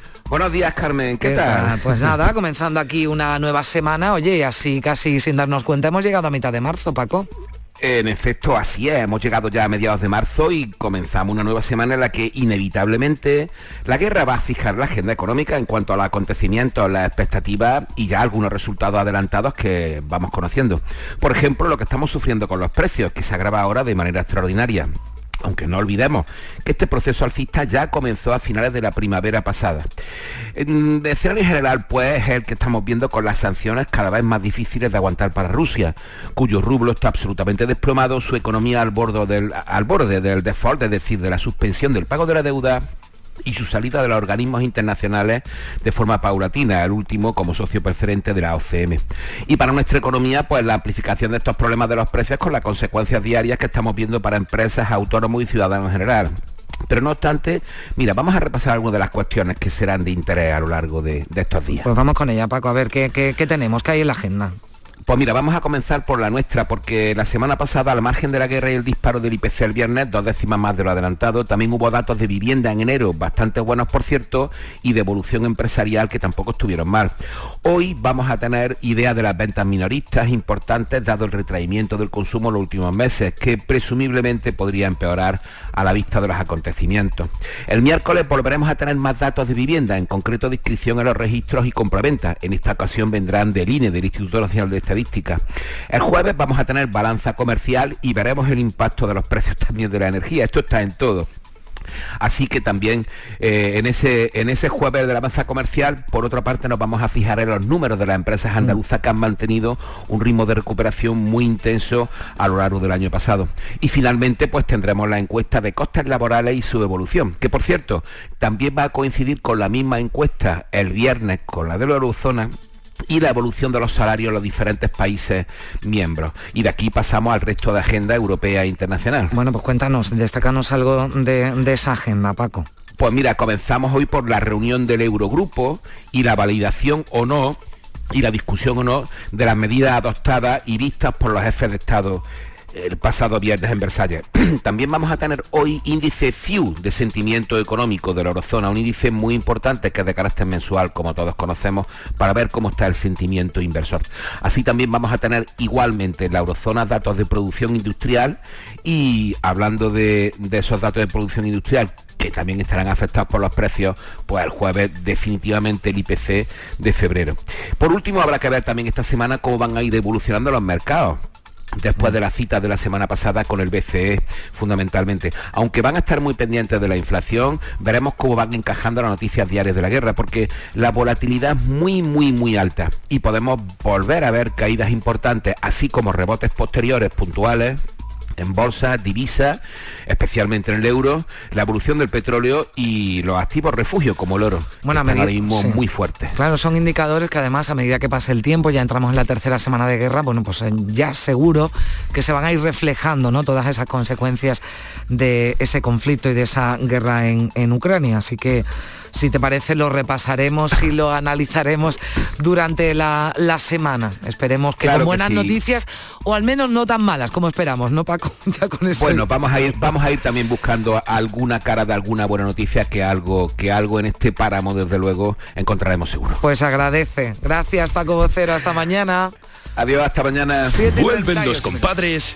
Buenos días, Carmen. ¿Qué, tal? Pues nada, comenzando aquí una nueva semana. Oye, así casi sin darnos cuenta hemos llegado a mitad de marzo, Paco. En efecto, así es. Hemos llegado ya a mediados de marzo y comenzamos una nueva semana en la que inevitablemente la guerra va a fijar la agenda económica en cuanto a los acontecimientos, las expectativas y ya algunos resultados adelantados que vamos conociendo. Por ejemplo, lo que estamos sufriendo con los precios, que se agrava ahora de manera extraordinaria aunque no olvidemos que este proceso alcista ya comenzó a finales de la primavera pasada. En escenario general, pues, es el que estamos viendo con las sanciones cada vez más difíciles de aguantar para Rusia, cuyo rublo está absolutamente desplomado, su economía al, del, al borde del default, es decir, de la suspensión del pago de la deuda y su salida de los organismos internacionales de forma paulatina, el último como socio preferente de la OCM. Y para nuestra economía, pues la amplificación de estos problemas de los precios con las consecuencias diarias que estamos viendo para empresas, autónomos y ciudadanos en general. Pero no obstante, mira, vamos a repasar algunas de las cuestiones que serán de interés a lo largo de, estos días. Pues vamos con ella, Paco, a ver qué, qué tenemos, qué hay en la agenda. Pues mira, vamos a comenzar por la nuestra, porque la semana pasada, al margen de la guerra y el disparo del IPC el viernes, dos décimas más de lo adelantado, también hubo datos de vivienda en enero, bastante buenos por cierto, y de evolución empresarial que tampoco estuvieron mal. Hoy vamos a tener idea de las ventas minoristas importantes, dado el retraimiento del consumo en los últimos meses, que presumiblemente podría empeorar a la vista de los acontecimientos. El miércoles volveremos a tener más datos de vivienda, en concreto de inscripción en los registros y compraventa. En esta ocasión vendrán del INE, del Instituto Nacional de Estadística. El jueves vamos a tener balanza comercial y veremos el impacto de los precios también de la energía. Esto está en todo. Así que también eh, en, ese, en ese jueves de la masa comercial, por otra parte, nos vamos a fijar en los números de las empresas andaluzas que han mantenido un ritmo de recuperación muy intenso a lo largo del año pasado. Y finalmente, pues tendremos la encuesta de costes laborales y su evolución, que por cierto, también va a coincidir con la misma encuesta el viernes con la de la eurozona y la evolución de los salarios en los diferentes países miembros. Y de aquí pasamos al resto de agenda europea e internacional. Bueno, pues cuéntanos, destacanos algo de, de esa agenda, Paco. Pues mira, comenzamos hoy por la reunión del Eurogrupo y la validación o no y la discusión o no de las medidas adoptadas y vistas por los jefes de Estado el pasado viernes en Versalles. También vamos a tener hoy índice FIU de sentimiento económico de la eurozona, un índice muy importante que es de carácter mensual, como todos conocemos, para ver cómo está el sentimiento inversor. Así también vamos a tener igualmente en la eurozona datos de producción industrial y hablando de, de esos datos de producción industrial que también estarán afectados por los precios, pues el jueves definitivamente el IPC de febrero. Por último, habrá que ver también esta semana cómo van a ir evolucionando los mercados después de la cita de la semana pasada con el BCE fundamentalmente. Aunque van a estar muy pendientes de la inflación, veremos cómo van encajando las noticias diarias de la guerra, porque la volatilidad es muy, muy, muy alta y podemos volver a ver caídas importantes, así como rebotes posteriores puntuales en bolsa, divisa, especialmente en el euro, la evolución del petróleo y los activos refugio como el oro. Bueno, ahora mismo muy fuerte. Claro, son indicadores que además a medida que pase el tiempo, ya entramos en la tercera semana de guerra, bueno, pues eh, ya seguro que se van a ir reflejando ¿no? todas esas consecuencias de ese conflicto y de esa guerra en, en Ucrania. Así que si te parece, lo repasaremos y lo analizaremos durante la, semana. Esperemos que con buenas noticias o al menos no tan malas como esperamos, ¿no, Paco? Ya con eso. Bueno, vamos a ir, vamos a ir también buscando alguna cara de alguna buena noticia que algo, que algo en este páramo, desde luego, encontraremos seguro. Pues agradece. Gracias, Paco Vocero. Hasta mañana. Adiós, hasta mañana. Vuelven los compadres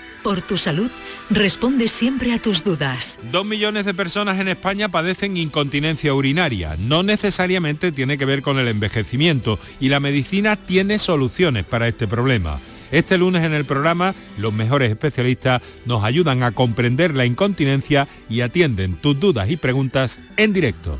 por tu salud, responde siempre a tus dudas. Dos millones de personas en España padecen incontinencia urinaria. No necesariamente tiene que ver con el envejecimiento y la medicina tiene soluciones para este problema. Este lunes en el programa, los mejores especialistas nos ayudan a comprender la incontinencia y atienden tus dudas y preguntas en directo.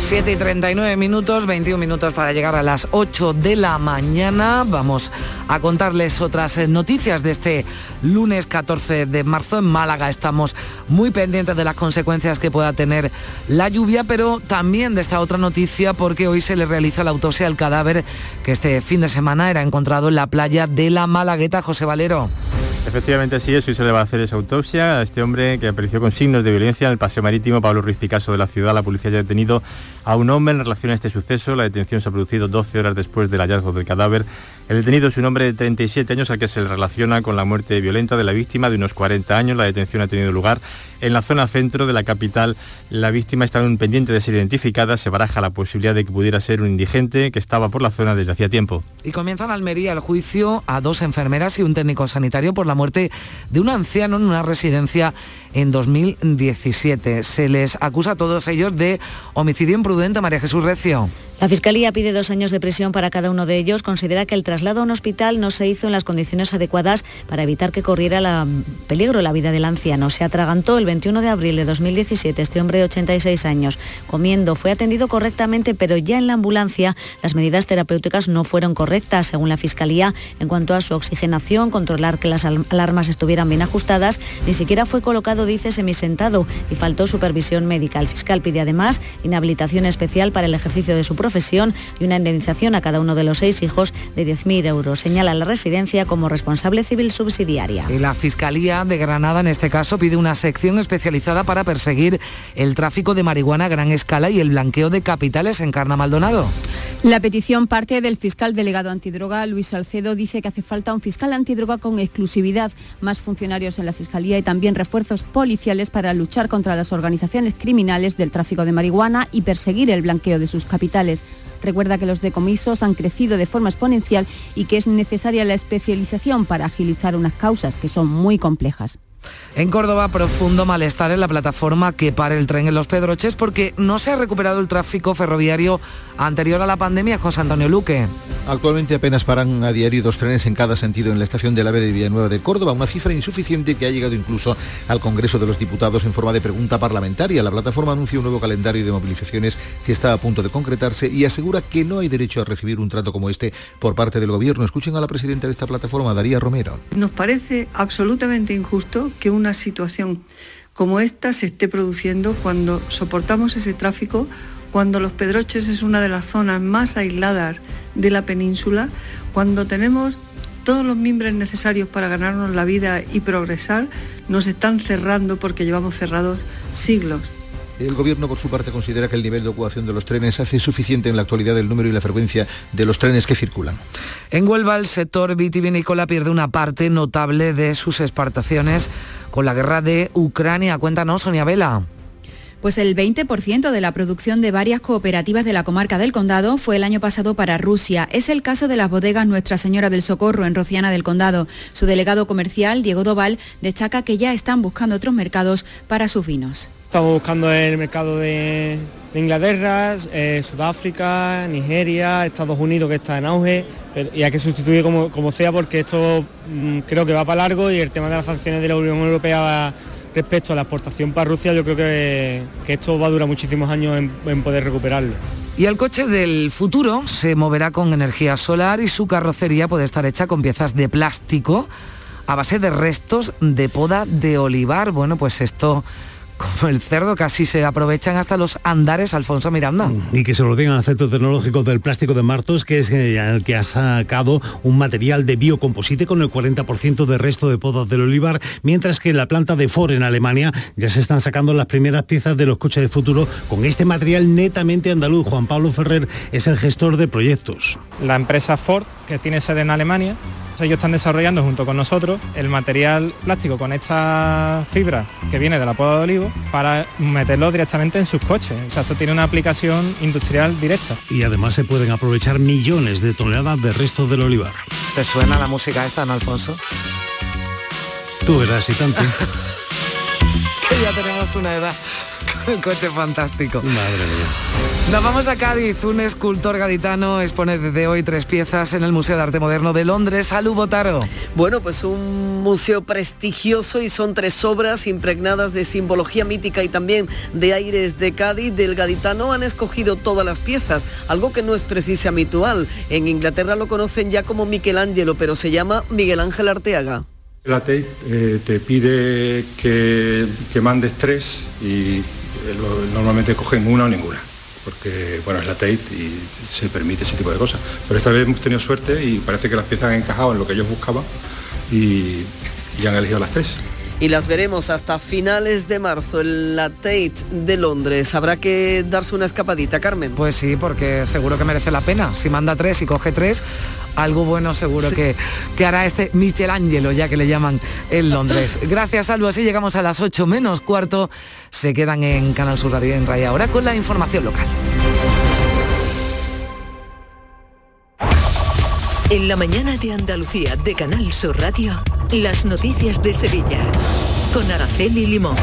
7 y 39 minutos, 21 minutos para llegar a las 8 de la mañana. Vamos a contarles otras eh, noticias de este lunes 14 de marzo en Málaga. Estamos muy pendientes de las consecuencias que pueda tener la lluvia, pero también de esta otra noticia porque hoy se le realiza la autopsia al cadáver que este fin de semana era encontrado en la playa de la Malagueta. José Valero. Efectivamente así es, hoy se le va a hacer esa autopsia a este hombre que apareció con signos de violencia en el paseo marítimo Pablo Ruiz Picasso de la ciudad. La policía ya ha detenido a un hombre en relación a este suceso. La detención se ha producido 12 horas después del hallazgo del cadáver. El detenido es un hombre de 37 años al que se le relaciona con la muerte violenta de la víctima de unos 40 años. La detención ha tenido lugar en la zona centro de la capital. La víctima está en pendiente de ser identificada. Se baraja la posibilidad de que pudiera ser un indigente que estaba por la zona desde hacía tiempo. Y comienza en Almería el juicio a dos enfermeras y un técnico sanitario por la muerte de un anciano en una residencia en 2017. Se les acusa a todos ellos de homicidio imprudente, María Jesús Recio. La Fiscalía pide dos años de prisión para cada uno de ellos. Considera que el traslado a un hospital no se hizo en las condiciones adecuadas para evitar que corriera la, peligro la vida del anciano. Se atragantó el 21 de abril de 2017 este hombre de 86 años. Comiendo fue atendido correctamente, pero ya en la ambulancia las medidas terapéuticas no fueron correctas, según la Fiscalía, en cuanto a su oxigenación, controlar que las alarmas estuvieran bien ajustadas. Ni siquiera fue colocado, dice, semisentado y faltó supervisión médica. El fiscal pide además inhabilitación especial para el ejercicio de su profesión profesión y una indemnización a cada uno de los seis hijos de 10.000 euros. Señala la residencia como responsable civil subsidiaria. Y la Fiscalía de Granada, en este caso, pide una sección especializada para perseguir el tráfico de marihuana a gran escala y el blanqueo de capitales en Carna Maldonado. La petición parte del fiscal delegado antidroga, Luis Salcedo, dice que hace falta un fiscal antidroga con exclusividad, más funcionarios en la Fiscalía y también refuerzos policiales para luchar contra las organizaciones criminales del tráfico de marihuana y perseguir el blanqueo de sus capitales. Recuerda que los decomisos han crecido de forma exponencial y que es necesaria la especialización para agilizar unas causas que son muy complejas. En Córdoba, profundo malestar en la plataforma que para el tren en Los Pedroches porque no se ha recuperado el tráfico ferroviario anterior a la pandemia, José Antonio Luque. Actualmente apenas paran a diario dos trenes en cada sentido en la estación de la AVE de Villanueva de Córdoba, una cifra insuficiente que ha llegado incluso al Congreso de los Diputados en forma de pregunta parlamentaria. La plataforma anuncia un nuevo calendario de movilizaciones que está a punto de concretarse y asegura que no hay derecho a recibir un trato como este por parte del Gobierno. Escuchen a la presidenta de esta plataforma, Daría Romero. Nos parece absolutamente injusto que una situación como esta se esté produciendo cuando soportamos ese tráfico, cuando Los Pedroches es una de las zonas más aisladas de la península, cuando tenemos todos los mimbres necesarios para ganarnos la vida y progresar, nos están cerrando porque llevamos cerrados siglos. El Gobierno, por su parte, considera que el nivel de ocupación de los trenes hace suficiente en la actualidad el número y la frecuencia de los trenes que circulan. En Huelva, el sector vitivinícola pierde una parte notable de sus exportaciones con la guerra de Ucrania. Cuéntanos, Sonia Vela. Pues el 20% de la producción de varias cooperativas de la comarca del Condado fue el año pasado para Rusia. Es el caso de las bodegas Nuestra Señora del Socorro en Rociana del Condado. Su delegado comercial, Diego Doval, destaca que ya están buscando otros mercados para sus vinos. Estamos buscando el mercado de, Inglaterra, eh, Sudáfrica, Nigeria, Estados Unidos que está en auge y hay que sustituir como, como sea porque esto mm, creo que va para largo y el tema de las sanciones de la Unión Europea respecto a la exportación para Rusia yo creo que, esto va a durar muchísimos años en poder recuperarlo. Y el coche del futuro se moverá con energía solar y su carrocería puede estar hecha con piezas de plástico a base de restos de poda de olivar. Bueno, pues esto como el cerdo, casi se aprovechan hasta los andares, Alfonso Miranda. Mm, y que se lo digan al Centro Tecnológico del Plástico de Martos, que es eh, el que ha sacado un material de biocomposite con el 40% de resto de podas del olivar, mientras que en la planta de Ford en Alemania ya se están sacando las primeras piezas de los coches de futuro con este material netamente andaluz. Juan Pablo Ferrer es el gestor de proyectos. La empresa Ford, que tiene sede en Alemania, ellos están desarrollando junto con nosotros el material plástico con esta fibra que viene de la poda de olivo para meterlo directamente en sus coches. O sea, esto tiene una aplicación industrial directa. Y además se pueden aprovechar millones de toneladas de restos del olivar. ¿Te suena la música esta, no, Alfonso? Tú verás y tanto. que ya tenemos una edad coche fantástico. Madre mía. Nos vamos a Cádiz. Un escultor gaditano expone desde hoy tres piezas en el Museo de Arte Moderno de Londres. Salud, Botaro. Bueno, pues un museo prestigioso y son tres obras impregnadas de simbología mítica y también de aires de Cádiz. Del gaditano han escogido todas las piezas, algo que no es precisamente habitual. En Inglaterra lo conocen ya como Michelangelo, pero se llama Miguel Ángel Arteaga. La Tate eh, te pide que, que mandes tres y normalmente cogen una o ninguna, porque bueno, es la Tate y se permite ese tipo de cosas. Pero esta vez hemos tenido suerte y parece que las piezas han encajado en lo que ellos buscaban y, y han elegido las tres. Y las veremos hasta finales de marzo en la Tate de Londres. Habrá que darse una escapadita, Carmen. Pues sí, porque seguro que merece la pena. Si manda tres y coge tres, algo bueno seguro que, que hará este Michelangelo, ya que le llaman en Londres. Gracias, Salvo. Así llegamos a las 8 menos cuarto. Se quedan en Canal Sur Radio y en Raya ahora con la información local. En la mañana de Andalucía de Canal Sur Radio, las noticias de Sevilla. Con Araceli Limón.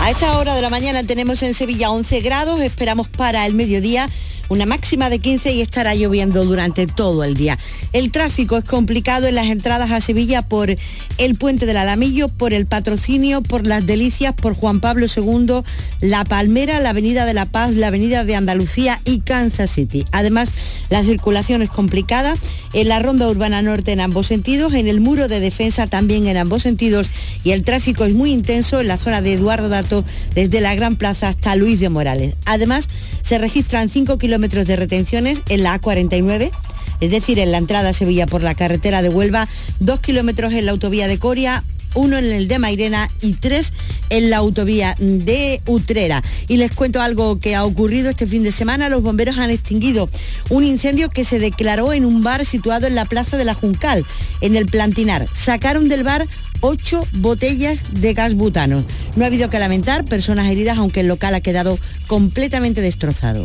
A esta hora de la mañana tenemos en Sevilla 11 grados, esperamos para el mediodía una máxima de 15 y estará lloviendo durante todo el día. El tráfico es complicado en las entradas a Sevilla por el puente del Alamillo, por el patrocinio, por las delicias, por Juan Pablo II, La Palmera, la Avenida de la Paz, la Avenida de Andalucía y Kansas City. Además, la circulación es complicada en la ronda urbana norte en ambos sentidos, en el muro de defensa también en ambos sentidos y el tráfico es muy intenso en la zona de Eduardo Dato desde la Gran Plaza hasta Luis de Morales. Además, se registran 5 kilómetros de retenciones en la A49 es decir, en la entrada a Sevilla por la carretera de Huelva, 2 kilómetros en la autovía de Coria, uno en el de Mairena y tres en la autovía de Utrera. Y les cuento algo que ha ocurrido este fin de semana. Los bomberos han extinguido un incendio que se declaró en un bar situado en la Plaza de la Juncal, en el Plantinar. Sacaron del bar ocho botellas de gas butano. No ha habido que lamentar personas heridas, aunque el local ha quedado completamente destrozado.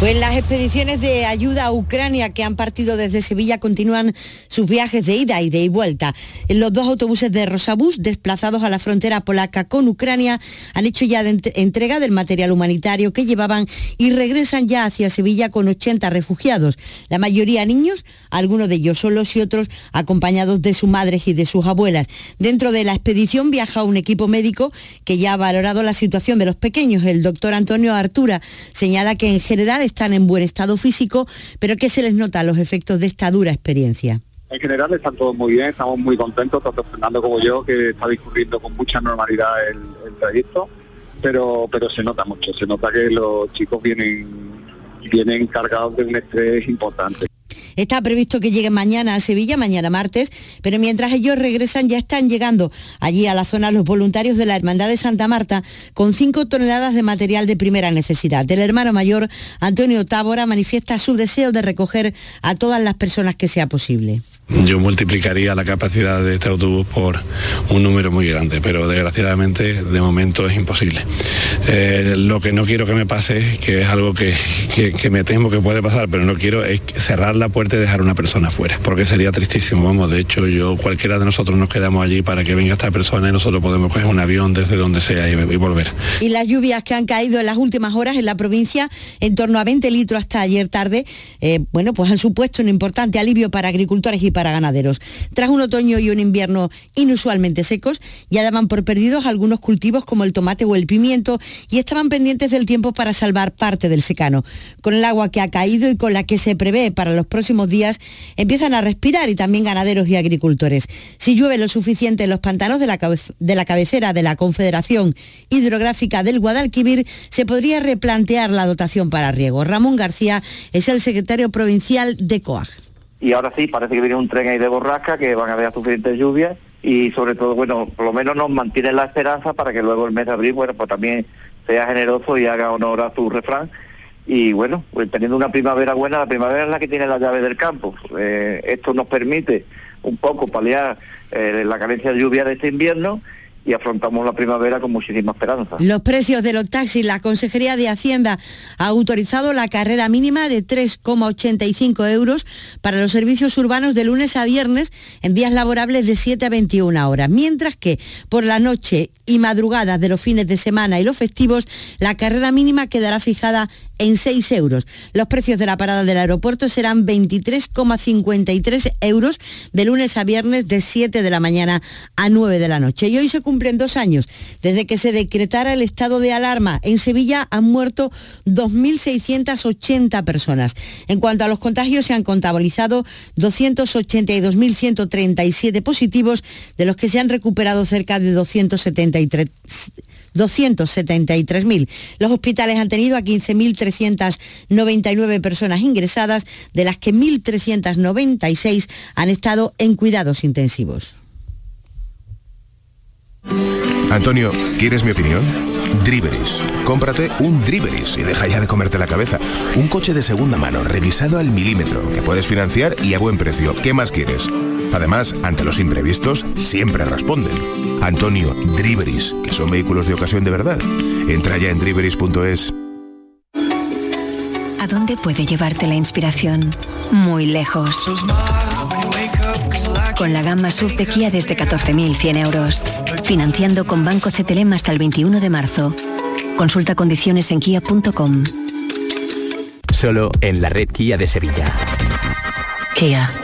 Pues las expediciones de ayuda a Ucrania que han partido desde Sevilla continúan sus viajes de ida y de vuelta. Los dos autobuses de Rosabús, desplazados a la frontera polaca con Ucrania, han hecho ya entrega del material humanitario que llevaban y regresan ya hacia Sevilla con 80 refugiados. La mayoría niños, algunos de ellos solos y otros acompañados de sus madres y de sus abuelas. Dentro de la expedición viaja un equipo médico que ya ha valorado la situación de los pequeños. El doctor Antonio Artura señala que en general están en buen estado físico, pero que se les nota los efectos de esta dura experiencia. En general están todos muy bien, estamos muy contentos, tanto Fernando como yo, que está discurriendo con mucha normalidad el, el trayecto, pero pero se nota mucho, se nota que los chicos vienen vienen cargados de un estrés importante. Está previsto que lleguen mañana a Sevilla, mañana martes, pero mientras ellos regresan ya están llegando allí a la zona los voluntarios de la Hermandad de Santa Marta con 5 toneladas de material de primera necesidad. El hermano mayor, Antonio Tábora, manifiesta su deseo de recoger a todas las personas que sea posible. Yo multiplicaría la capacidad de este autobús por un número muy grande, pero desgraciadamente de momento es imposible. Eh, lo que no quiero que me pase, que es algo que, que- me temo que puede pasar, pero no quiero, es cerrar la puerta y dejar una persona fuera, porque sería tristísimo. Vamos, de hecho, yo cualquiera de nosotros nos quedamos allí para que venga esta persona y nosotros podemos coger un avión desde donde sea y, y volver. Y las lluvias que han caído en las últimas horas en la provincia, en torno a 20 litros hasta ayer tarde, eh, bueno, pues han supuesto un importante alivio para agricultores y para ganaderos. Tras un otoño y un invierno inusualmente secos, ya daban por perdidos algunos cultivos como el tomate o el pimiento y estaban pendientes del tiempo para salvar parte del secano. Con el agua que ha caído y con la que se prevé para los próximos días, empiezan a respirar y también ganaderos y agricultores. Si llueve lo suficiente en los pantanos de la, de la cabecera de la Confederación Hidrográfica del Guadalquivir, se podría replantear la dotación para riego. Ramón García es el secretario provincial de COAG. Y ahora sí, parece que viene un tren ahí de borrasca, que van a haber suficientes lluvias y sobre todo, bueno, por lo menos nos mantiene la esperanza para que luego el mes de abril, bueno, pues también sea generoso y haga honor a su refrán. Y bueno, pues teniendo una primavera buena, la primavera es la que tiene la llave del campo. Eh, esto nos permite un poco paliar eh, la carencia de lluvia de este invierno y afrontamos la primavera con muchísima esperanza. Los precios de los taxis, la Consejería de Hacienda ha autorizado la carrera mínima de 3,85 euros para los servicios urbanos de lunes a viernes en días laborables de 7 a 21 horas, mientras que por la noche y madrugadas de los fines de semana y los festivos, la carrera mínima quedará fijada en 6 euros. Los precios de la parada del aeropuerto serán 23,53 euros de lunes a viernes de 7 de la mañana a 9 de la noche. Y hoy se cumplen dos años desde que se decretara el estado de alarma. En Sevilla han muerto 2.680 personas. En cuanto a los contagios, se han contabilizado 282.137 positivos, de los que se han recuperado cerca de 273 273.000. Los hospitales han tenido a 15.399 personas ingresadas, de las que 1.396 han estado en cuidados intensivos. Antonio, ¿quieres mi opinión? Driveris. Cómprate un Driveris y deja ya de comerte la cabeza. Un coche de segunda mano, revisado al milímetro, que puedes financiar y a buen precio. ¿Qué más quieres? Además, ante los imprevistos, siempre responden. Antonio, Driveris, que son vehículos de ocasión de verdad. Entra ya en driveris.es. ¿A dónde puede llevarte la inspiración? Muy lejos. Con la gama SUV de Kia desde 14.100 euros. Financiando con Banco CTLM hasta el 21 de marzo. Consulta condiciones en kia.com. Solo en la red Kia de Sevilla. Kia.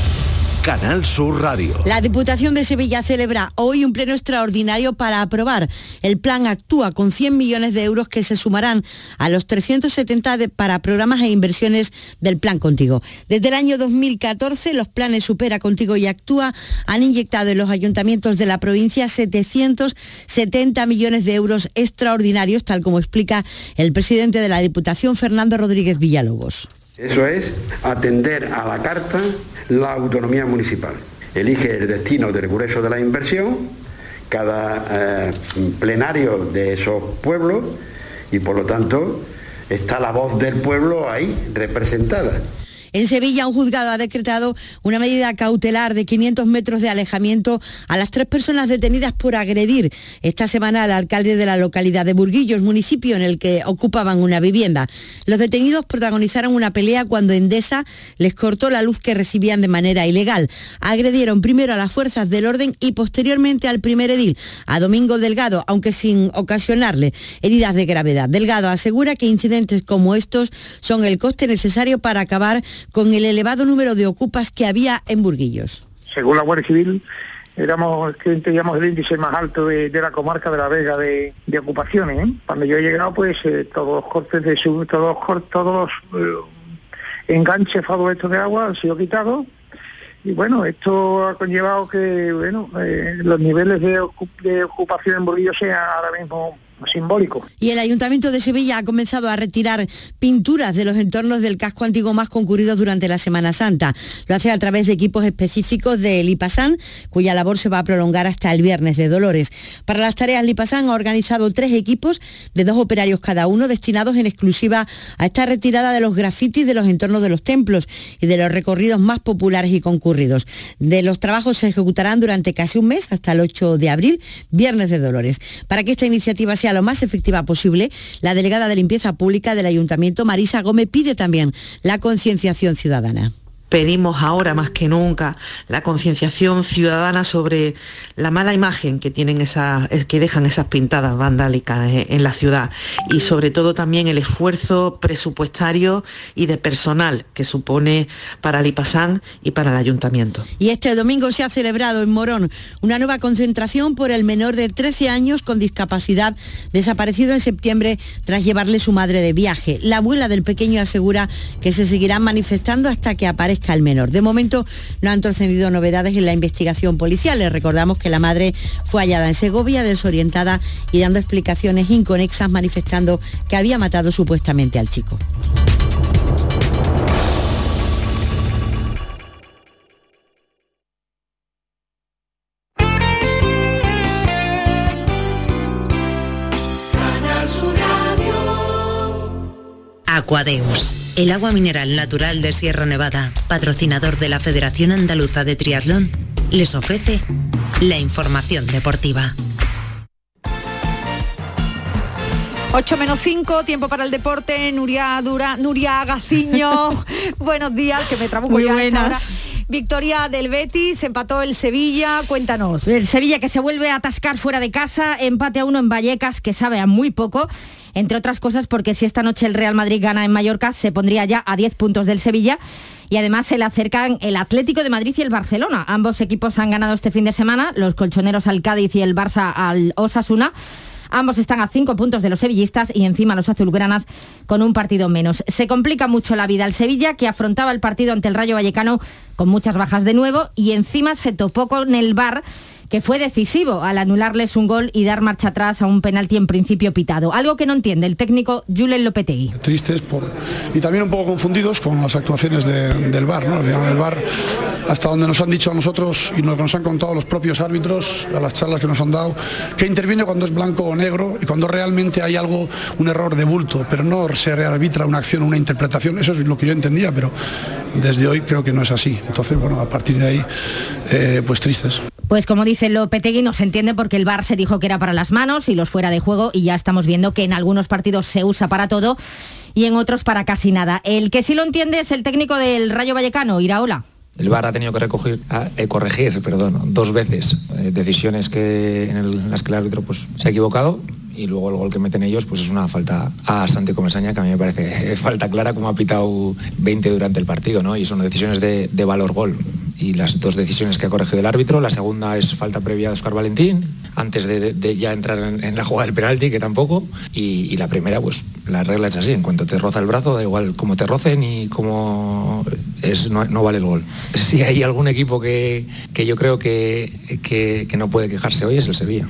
Canal Sur Radio. La Diputación de Sevilla celebra hoy un pleno extraordinario para aprobar. El plan actúa con 100 millones de euros que se sumarán a los 370 de- para programas e inversiones del Plan Contigo. Desde el año 2014, los planes Supera Contigo y Actúa han inyectado en los ayuntamientos de la provincia 770 millones de euros extraordinarios, tal como explica el presidente de la Diputación, Fernando Rodríguez Villalobos. Eso es atender a la carta la autonomía municipal. Elige el destino del grueso de la inversión, cada eh, plenario de esos pueblos y por lo tanto está la voz del pueblo ahí representada. En Sevilla, un juzgado ha decretado una medida cautelar de 500 metros de alejamiento a las tres personas detenidas por agredir esta semana al alcalde de la localidad de Burguillos, municipio en el que ocupaban una vivienda. Los detenidos protagonizaron una pelea cuando Endesa les cortó la luz que recibían de manera ilegal. Agredieron primero a las fuerzas del orden y posteriormente al primer edil, a Domingo Delgado, aunque sin ocasionarle heridas de gravedad. Delgado asegura que incidentes como estos son el coste necesario para acabar con el elevado número de ocupas que había en Burguillos. según la Guardia Civil, éramos, teníamos el índice más alto de, la comarca de la Vega de, ocupaciones. ¿eh? Cuando yo he llegado, pues eh, todos los cortes de sub- todos, los todos los eh, enganches favoritos de agua han sido quitados y bueno, esto ha conllevado que bueno eh, los niveles de, de ocupación en Bolillo sean ahora mismo simbólico. Y el Ayuntamiento de Sevilla ha comenzado a retirar pinturas de los entornos del casco antiguo más concurridos durante la Semana Santa. Lo hace a través de equipos específicos de Lipasan, cuya labor se va a prolongar hasta el viernes de Dolores. Para las tareas, Lipasan ha organizado tres equipos de dos operarios cada uno destinados en exclusiva a esta retirada de los grafitis de los entornos de los templos y de los recorridos más populares y concurridos. De los trabajos se ejecutarán durante casi un mes, hasta el 8 de abril, viernes de Dolores. Para que esta iniciativa sea lo más efectiva posible, la delegada de limpieza pública del Ayuntamiento, Marisa Gómez, pide también la concienciación ciudadana pedimos ahora más que nunca la concienciación ciudadana sobre la mala imagen que tienen que dejan esas pintadas vandálicas en la ciudad y sobre todo también el esfuerzo presupuestario y de personal que supone para Lipasán y para el ayuntamiento. Y este domingo se ha celebrado en Morón una nueva concentración por el menor de 13 años con discapacidad desaparecido en septiembre tras llevarle su madre de viaje. La abuela del pequeño asegura que se seguirán manifestando hasta que aparezca al menor. De momento no han trascendido novedades en la investigación policial. Les recordamos que la madre fue hallada en Segovia, desorientada y dando explicaciones inconexas, manifestando que había matado supuestamente al chico. Aquadeus, el agua mineral natural de Sierra Nevada, patrocinador de la Federación Andaluza de Triatlón, les ofrece la información deportiva. 8 menos 5, tiempo para el deporte, Nuria Dura, Nuria Gaciño, buenos días, que me trabuco Muy ya buenas. Victoria del Betis, empató el Sevilla, cuéntanos. El Sevilla que se vuelve a atascar fuera de casa, empate a uno en Vallecas que sabe a muy poco, entre otras cosas porque si esta noche el Real Madrid gana en Mallorca se pondría ya a 10 puntos del Sevilla y además se le acercan el Atlético de Madrid y el Barcelona. Ambos equipos han ganado este fin de semana, los colchoneros al Cádiz y el Barça al Osasuna. Ambos están a cinco puntos de los sevillistas y encima los azulgranas con un partido menos. Se complica mucho la vida al Sevilla, que afrontaba el partido ante el Rayo Vallecano con muchas bajas de nuevo y encima se topó con el VAR que fue decisivo al anularles un gol y dar marcha atrás a un penalti en principio pitado. Algo que no entiende el técnico Julen Lopetegui. tristes y también un poco confundidos con las actuaciones de- del VAR. ¿no? El VAR, hasta donde nos han dicho a nosotros y nos, nos han contado los propios árbitros, a las charlas que nos han dado, que interviene cuando es blanco o negro y cuando realmente hay algo, un error de bulto, pero no se rearbitra una acción, una interpretación. Eso es lo que yo entendía, pero desde hoy creo que no es así. Entonces, bueno, a partir de ahí, eh, pues tristes. Pues como dice Lopetegui, no se entiende porque el VAR se dijo que era para las manos y los fuera de juego y ya estamos viendo que en algunos partidos se usa para todo y en otros para casi nada. El que sí lo entiende es el técnico del Rayo Vallecano, Iraola. El VAR ha tenido que recoger- a- eh, corregir perdón, dos veces eh, decisiones que, en, el- en las que el árbitro pues, se ha equivocado y luego el gol que meten ellos pues es una falta a Santi Comesaña que a mí me parece falta clara como ha pitado 20 durante el partido ¿no? y son decisiones de, valor gol. Y las dos decisiones que ha corregido el árbitro la segunda es falta previa de Oscar Valentín antes de, ya entrar en, la jugada del penalti que tampoco y, y la primera pues la regla es así en cuanto te roza el brazo da igual cómo te roce ni cómo es, no, vale el gol. Si hay algún equipo que, que yo creo que- que no puede quejarse hoy es el Sevilla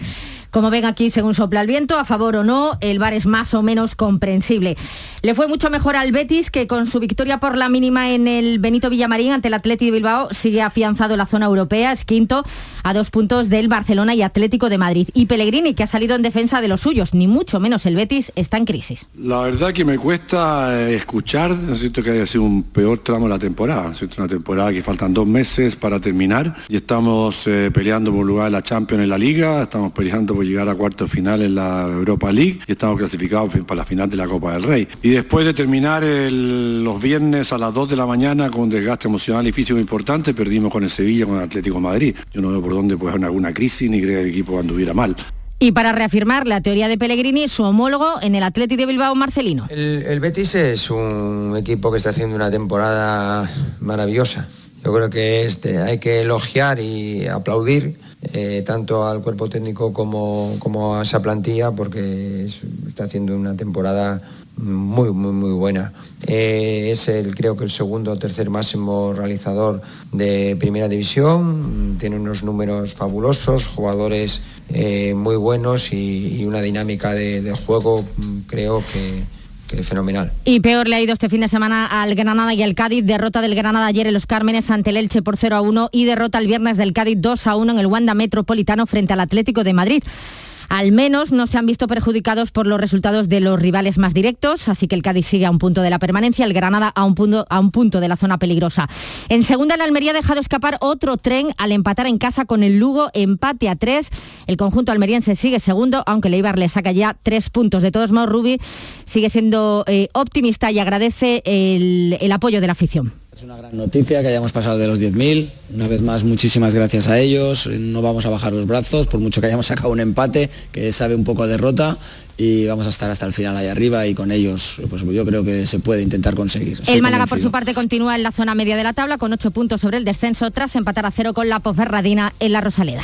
Como ven aquí, según sopla el viento, a favor o no, el VAR es más o menos comprensible. Le fue mucho mejor al Betis, que con su victoria por la mínima en el Benito Villamarín ante el Atleti de Bilbao sigue afianzado en la zona europea, es quinto a dos puntos del Barcelona y Atlético de Madrid. Y Pellegrini, que ha salido en defensa de los suyos, ni mucho menos el Betis está en crisis. La verdad que me cuesta eh, escuchar, no siento que haya sido un peor tramo de la temporada, siento una temporada que faltan dos meses para terminar y estamos eh, peleando por lugar en la Champions en la Liga, estamos peleando por llegar a cuartos final en la Europa League y estamos clasificados para la final de la Copa del Rey. Y después de terminar el- los viernes a las 2 de la mañana con un desgaste emocional y físico importante, perdimos con el Sevilla, con el Atlético de Madrid. Yo no veo por dónde puede haber alguna crisis ni creo que el equipo anduviera mal. Y para reafirmar la teoría de Pellegrini, su homólogo en el Atleti de Bilbao, Marcelino. El, el Betis es un equipo que está haciendo una temporada maravillosa. Yo creo que este, hay que elogiar y aplaudir eh, tanto al cuerpo técnico como, como a esa plantilla porque está haciendo una temporada muy, muy, muy buena. Eh, es el, creo que el segundo o tercer máximo realizador de primera división, tiene unos números fabulosos, jugadores eh, muy buenos y, una dinámica de, juego, creo que, fenomenal. Y peor le ha ido este fin de semana al Granada y al Cádiz. Derrota del Granada ayer en los Cármenes ante el Elche por 0 a 1 y derrota el viernes del Cádiz 2 a 1 en el Wanda Metropolitano frente al Atlético de Madrid. Al menos no se han visto perjudicados por los resultados de los rivales más directos, así que el Cádiz sigue a un punto de la permanencia, el Granada a un punto, a un punto de la zona peligrosa. En segunda, la Almería ha dejado escapar otro tren al empatar en casa con el Lugo, empate a tres. El conjunto almeriense sigue segundo, aunque Leibar le saca ya tres puntos. De todos modos, Rubi sigue siendo eh, optimista y agradece el apoyo de la afición. Es una gran noticia que hayamos pasado de los 10.000. Una vez más, muchísimas gracias a ellos. No vamos a bajar los brazos, por mucho que hayamos sacado un empate, que sabe un poco a derrota, y vamos a estar hasta el final ahí arriba y con ellos pues yo creo que se puede intentar conseguir. el Málaga por su parte continúa en la zona media de la tabla con 8 puntos sobre el descenso tras empatar a cero con la Poferradina en la Rosaleda.